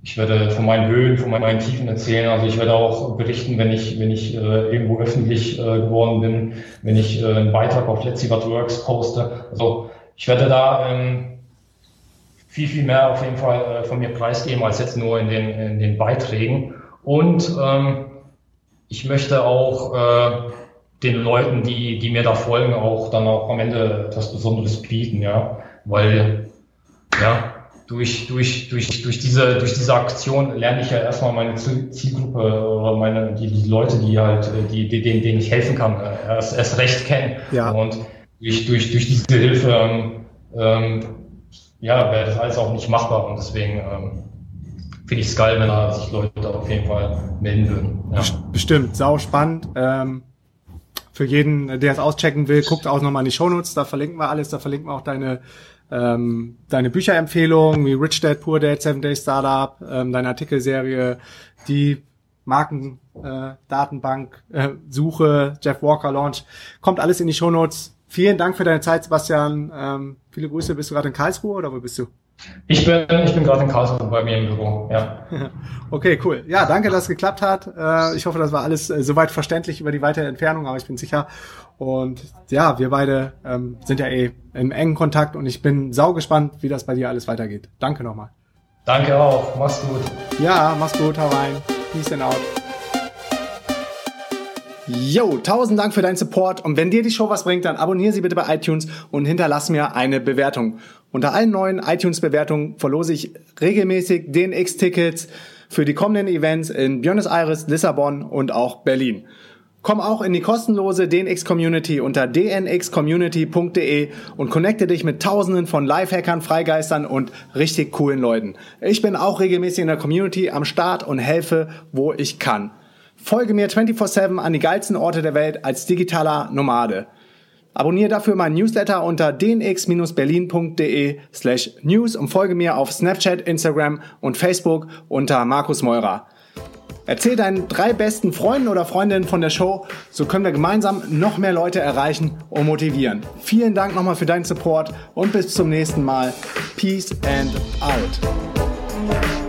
ich werde von meinen Höhen, von meinen Tiefen erzählen. Also ich werde auch berichten, wenn ich, wenn ich äh, irgendwo öffentlich äh, geworden bin, wenn ich äh, einen Beitrag auf Let's See What Works poste. Also ich werde da ähm, viel, viel mehr auf jeden Fall äh, von mir preisgeben als jetzt nur in den, in den Beiträgen. Und ähm, ich möchte auch äh, den Leuten, die, die mir da folgen, auch dann auch am Ende etwas Besonderes bieten, ja. Weil, ja, durch, durch, durch, durch, diese, durch diese Aktion lerne ich ja erstmal meine Zielgruppe oder meine, die, die Leute, die halt, die, die, denen, denen ich helfen kann, äh, erst, erst recht kennen. Ja. Und durch, durch, durch diese Hilfe, ähm, ähm, ja, wäre das alles auch nicht machbar und deswegen, ähm, finde ich es geil, wenn da sich Leute auf jeden Fall melden würden. Ja. Bestimmt, sau spannend. Ähm, für jeden, der es auschecken will, guckt auch nochmal in die Shownotes, da verlinken wir alles, da verlinken wir auch deine ähm, deine Bücherempfehlungen wie Rich Dad, Poor Dad, Seven Day Startup, ähm, deine Artikelserie, die Markendatenbank, äh, äh, Suche, Jeff Walker Launch, kommt alles in die Shownotes. Vielen Dank für deine Zeit, Sebastian. Ähm, viele Grüße. Bist du gerade in Karlsruhe oder wo bist du? Ich bin, ich bin gerade in Karlsruhe bei mir im Büro, ja. Okay, cool. Ja, danke, dass es geklappt hat. Äh, ich hoffe, das war alles äh, soweit verständlich über die weitere Entfernung, aber ich bin sicher. Und ja, wir beide ähm, sind ja eh im engen Kontakt und ich bin sau gespannt, wie das bei dir alles weitergeht. Danke nochmal. Danke auch. Mach's gut. Ja, mach's gut. Hau rein. Peace and out. Yo, tausend Dank für deinen Support und wenn dir die Show was bringt, dann abonniere sie bitte bei iTunes und hinterlass mir eine Bewertung. Unter allen neuen iTunes-Bewertungen verlose ich regelmäßig DNX-Tickets für die kommenden Events in Buenos Aires, Lissabon und auch Berlin. Komm auch in die kostenlose DNX-Community unter dnxcommunity.de und connecte dich mit tausenden von Lifehackern, Freigeistern und richtig coolen Leuten. Ich bin auch regelmäßig in der Community am Start und helfe, wo ich kann. Folge mir 24-7 an die geilsten Orte der Welt als digitaler Nomade. Abonniere dafür meinen Newsletter unter dnx-berlin.de slash news und folge mir auf Snapchat, Instagram und Facebook unter Markus Meurer. Erzähl deinen drei besten Freunden oder Freundinnen von der Show, so können wir gemeinsam noch mehr Leute erreichen und motivieren. Vielen Dank nochmal für deinen Support und bis zum nächsten Mal. Peace and out.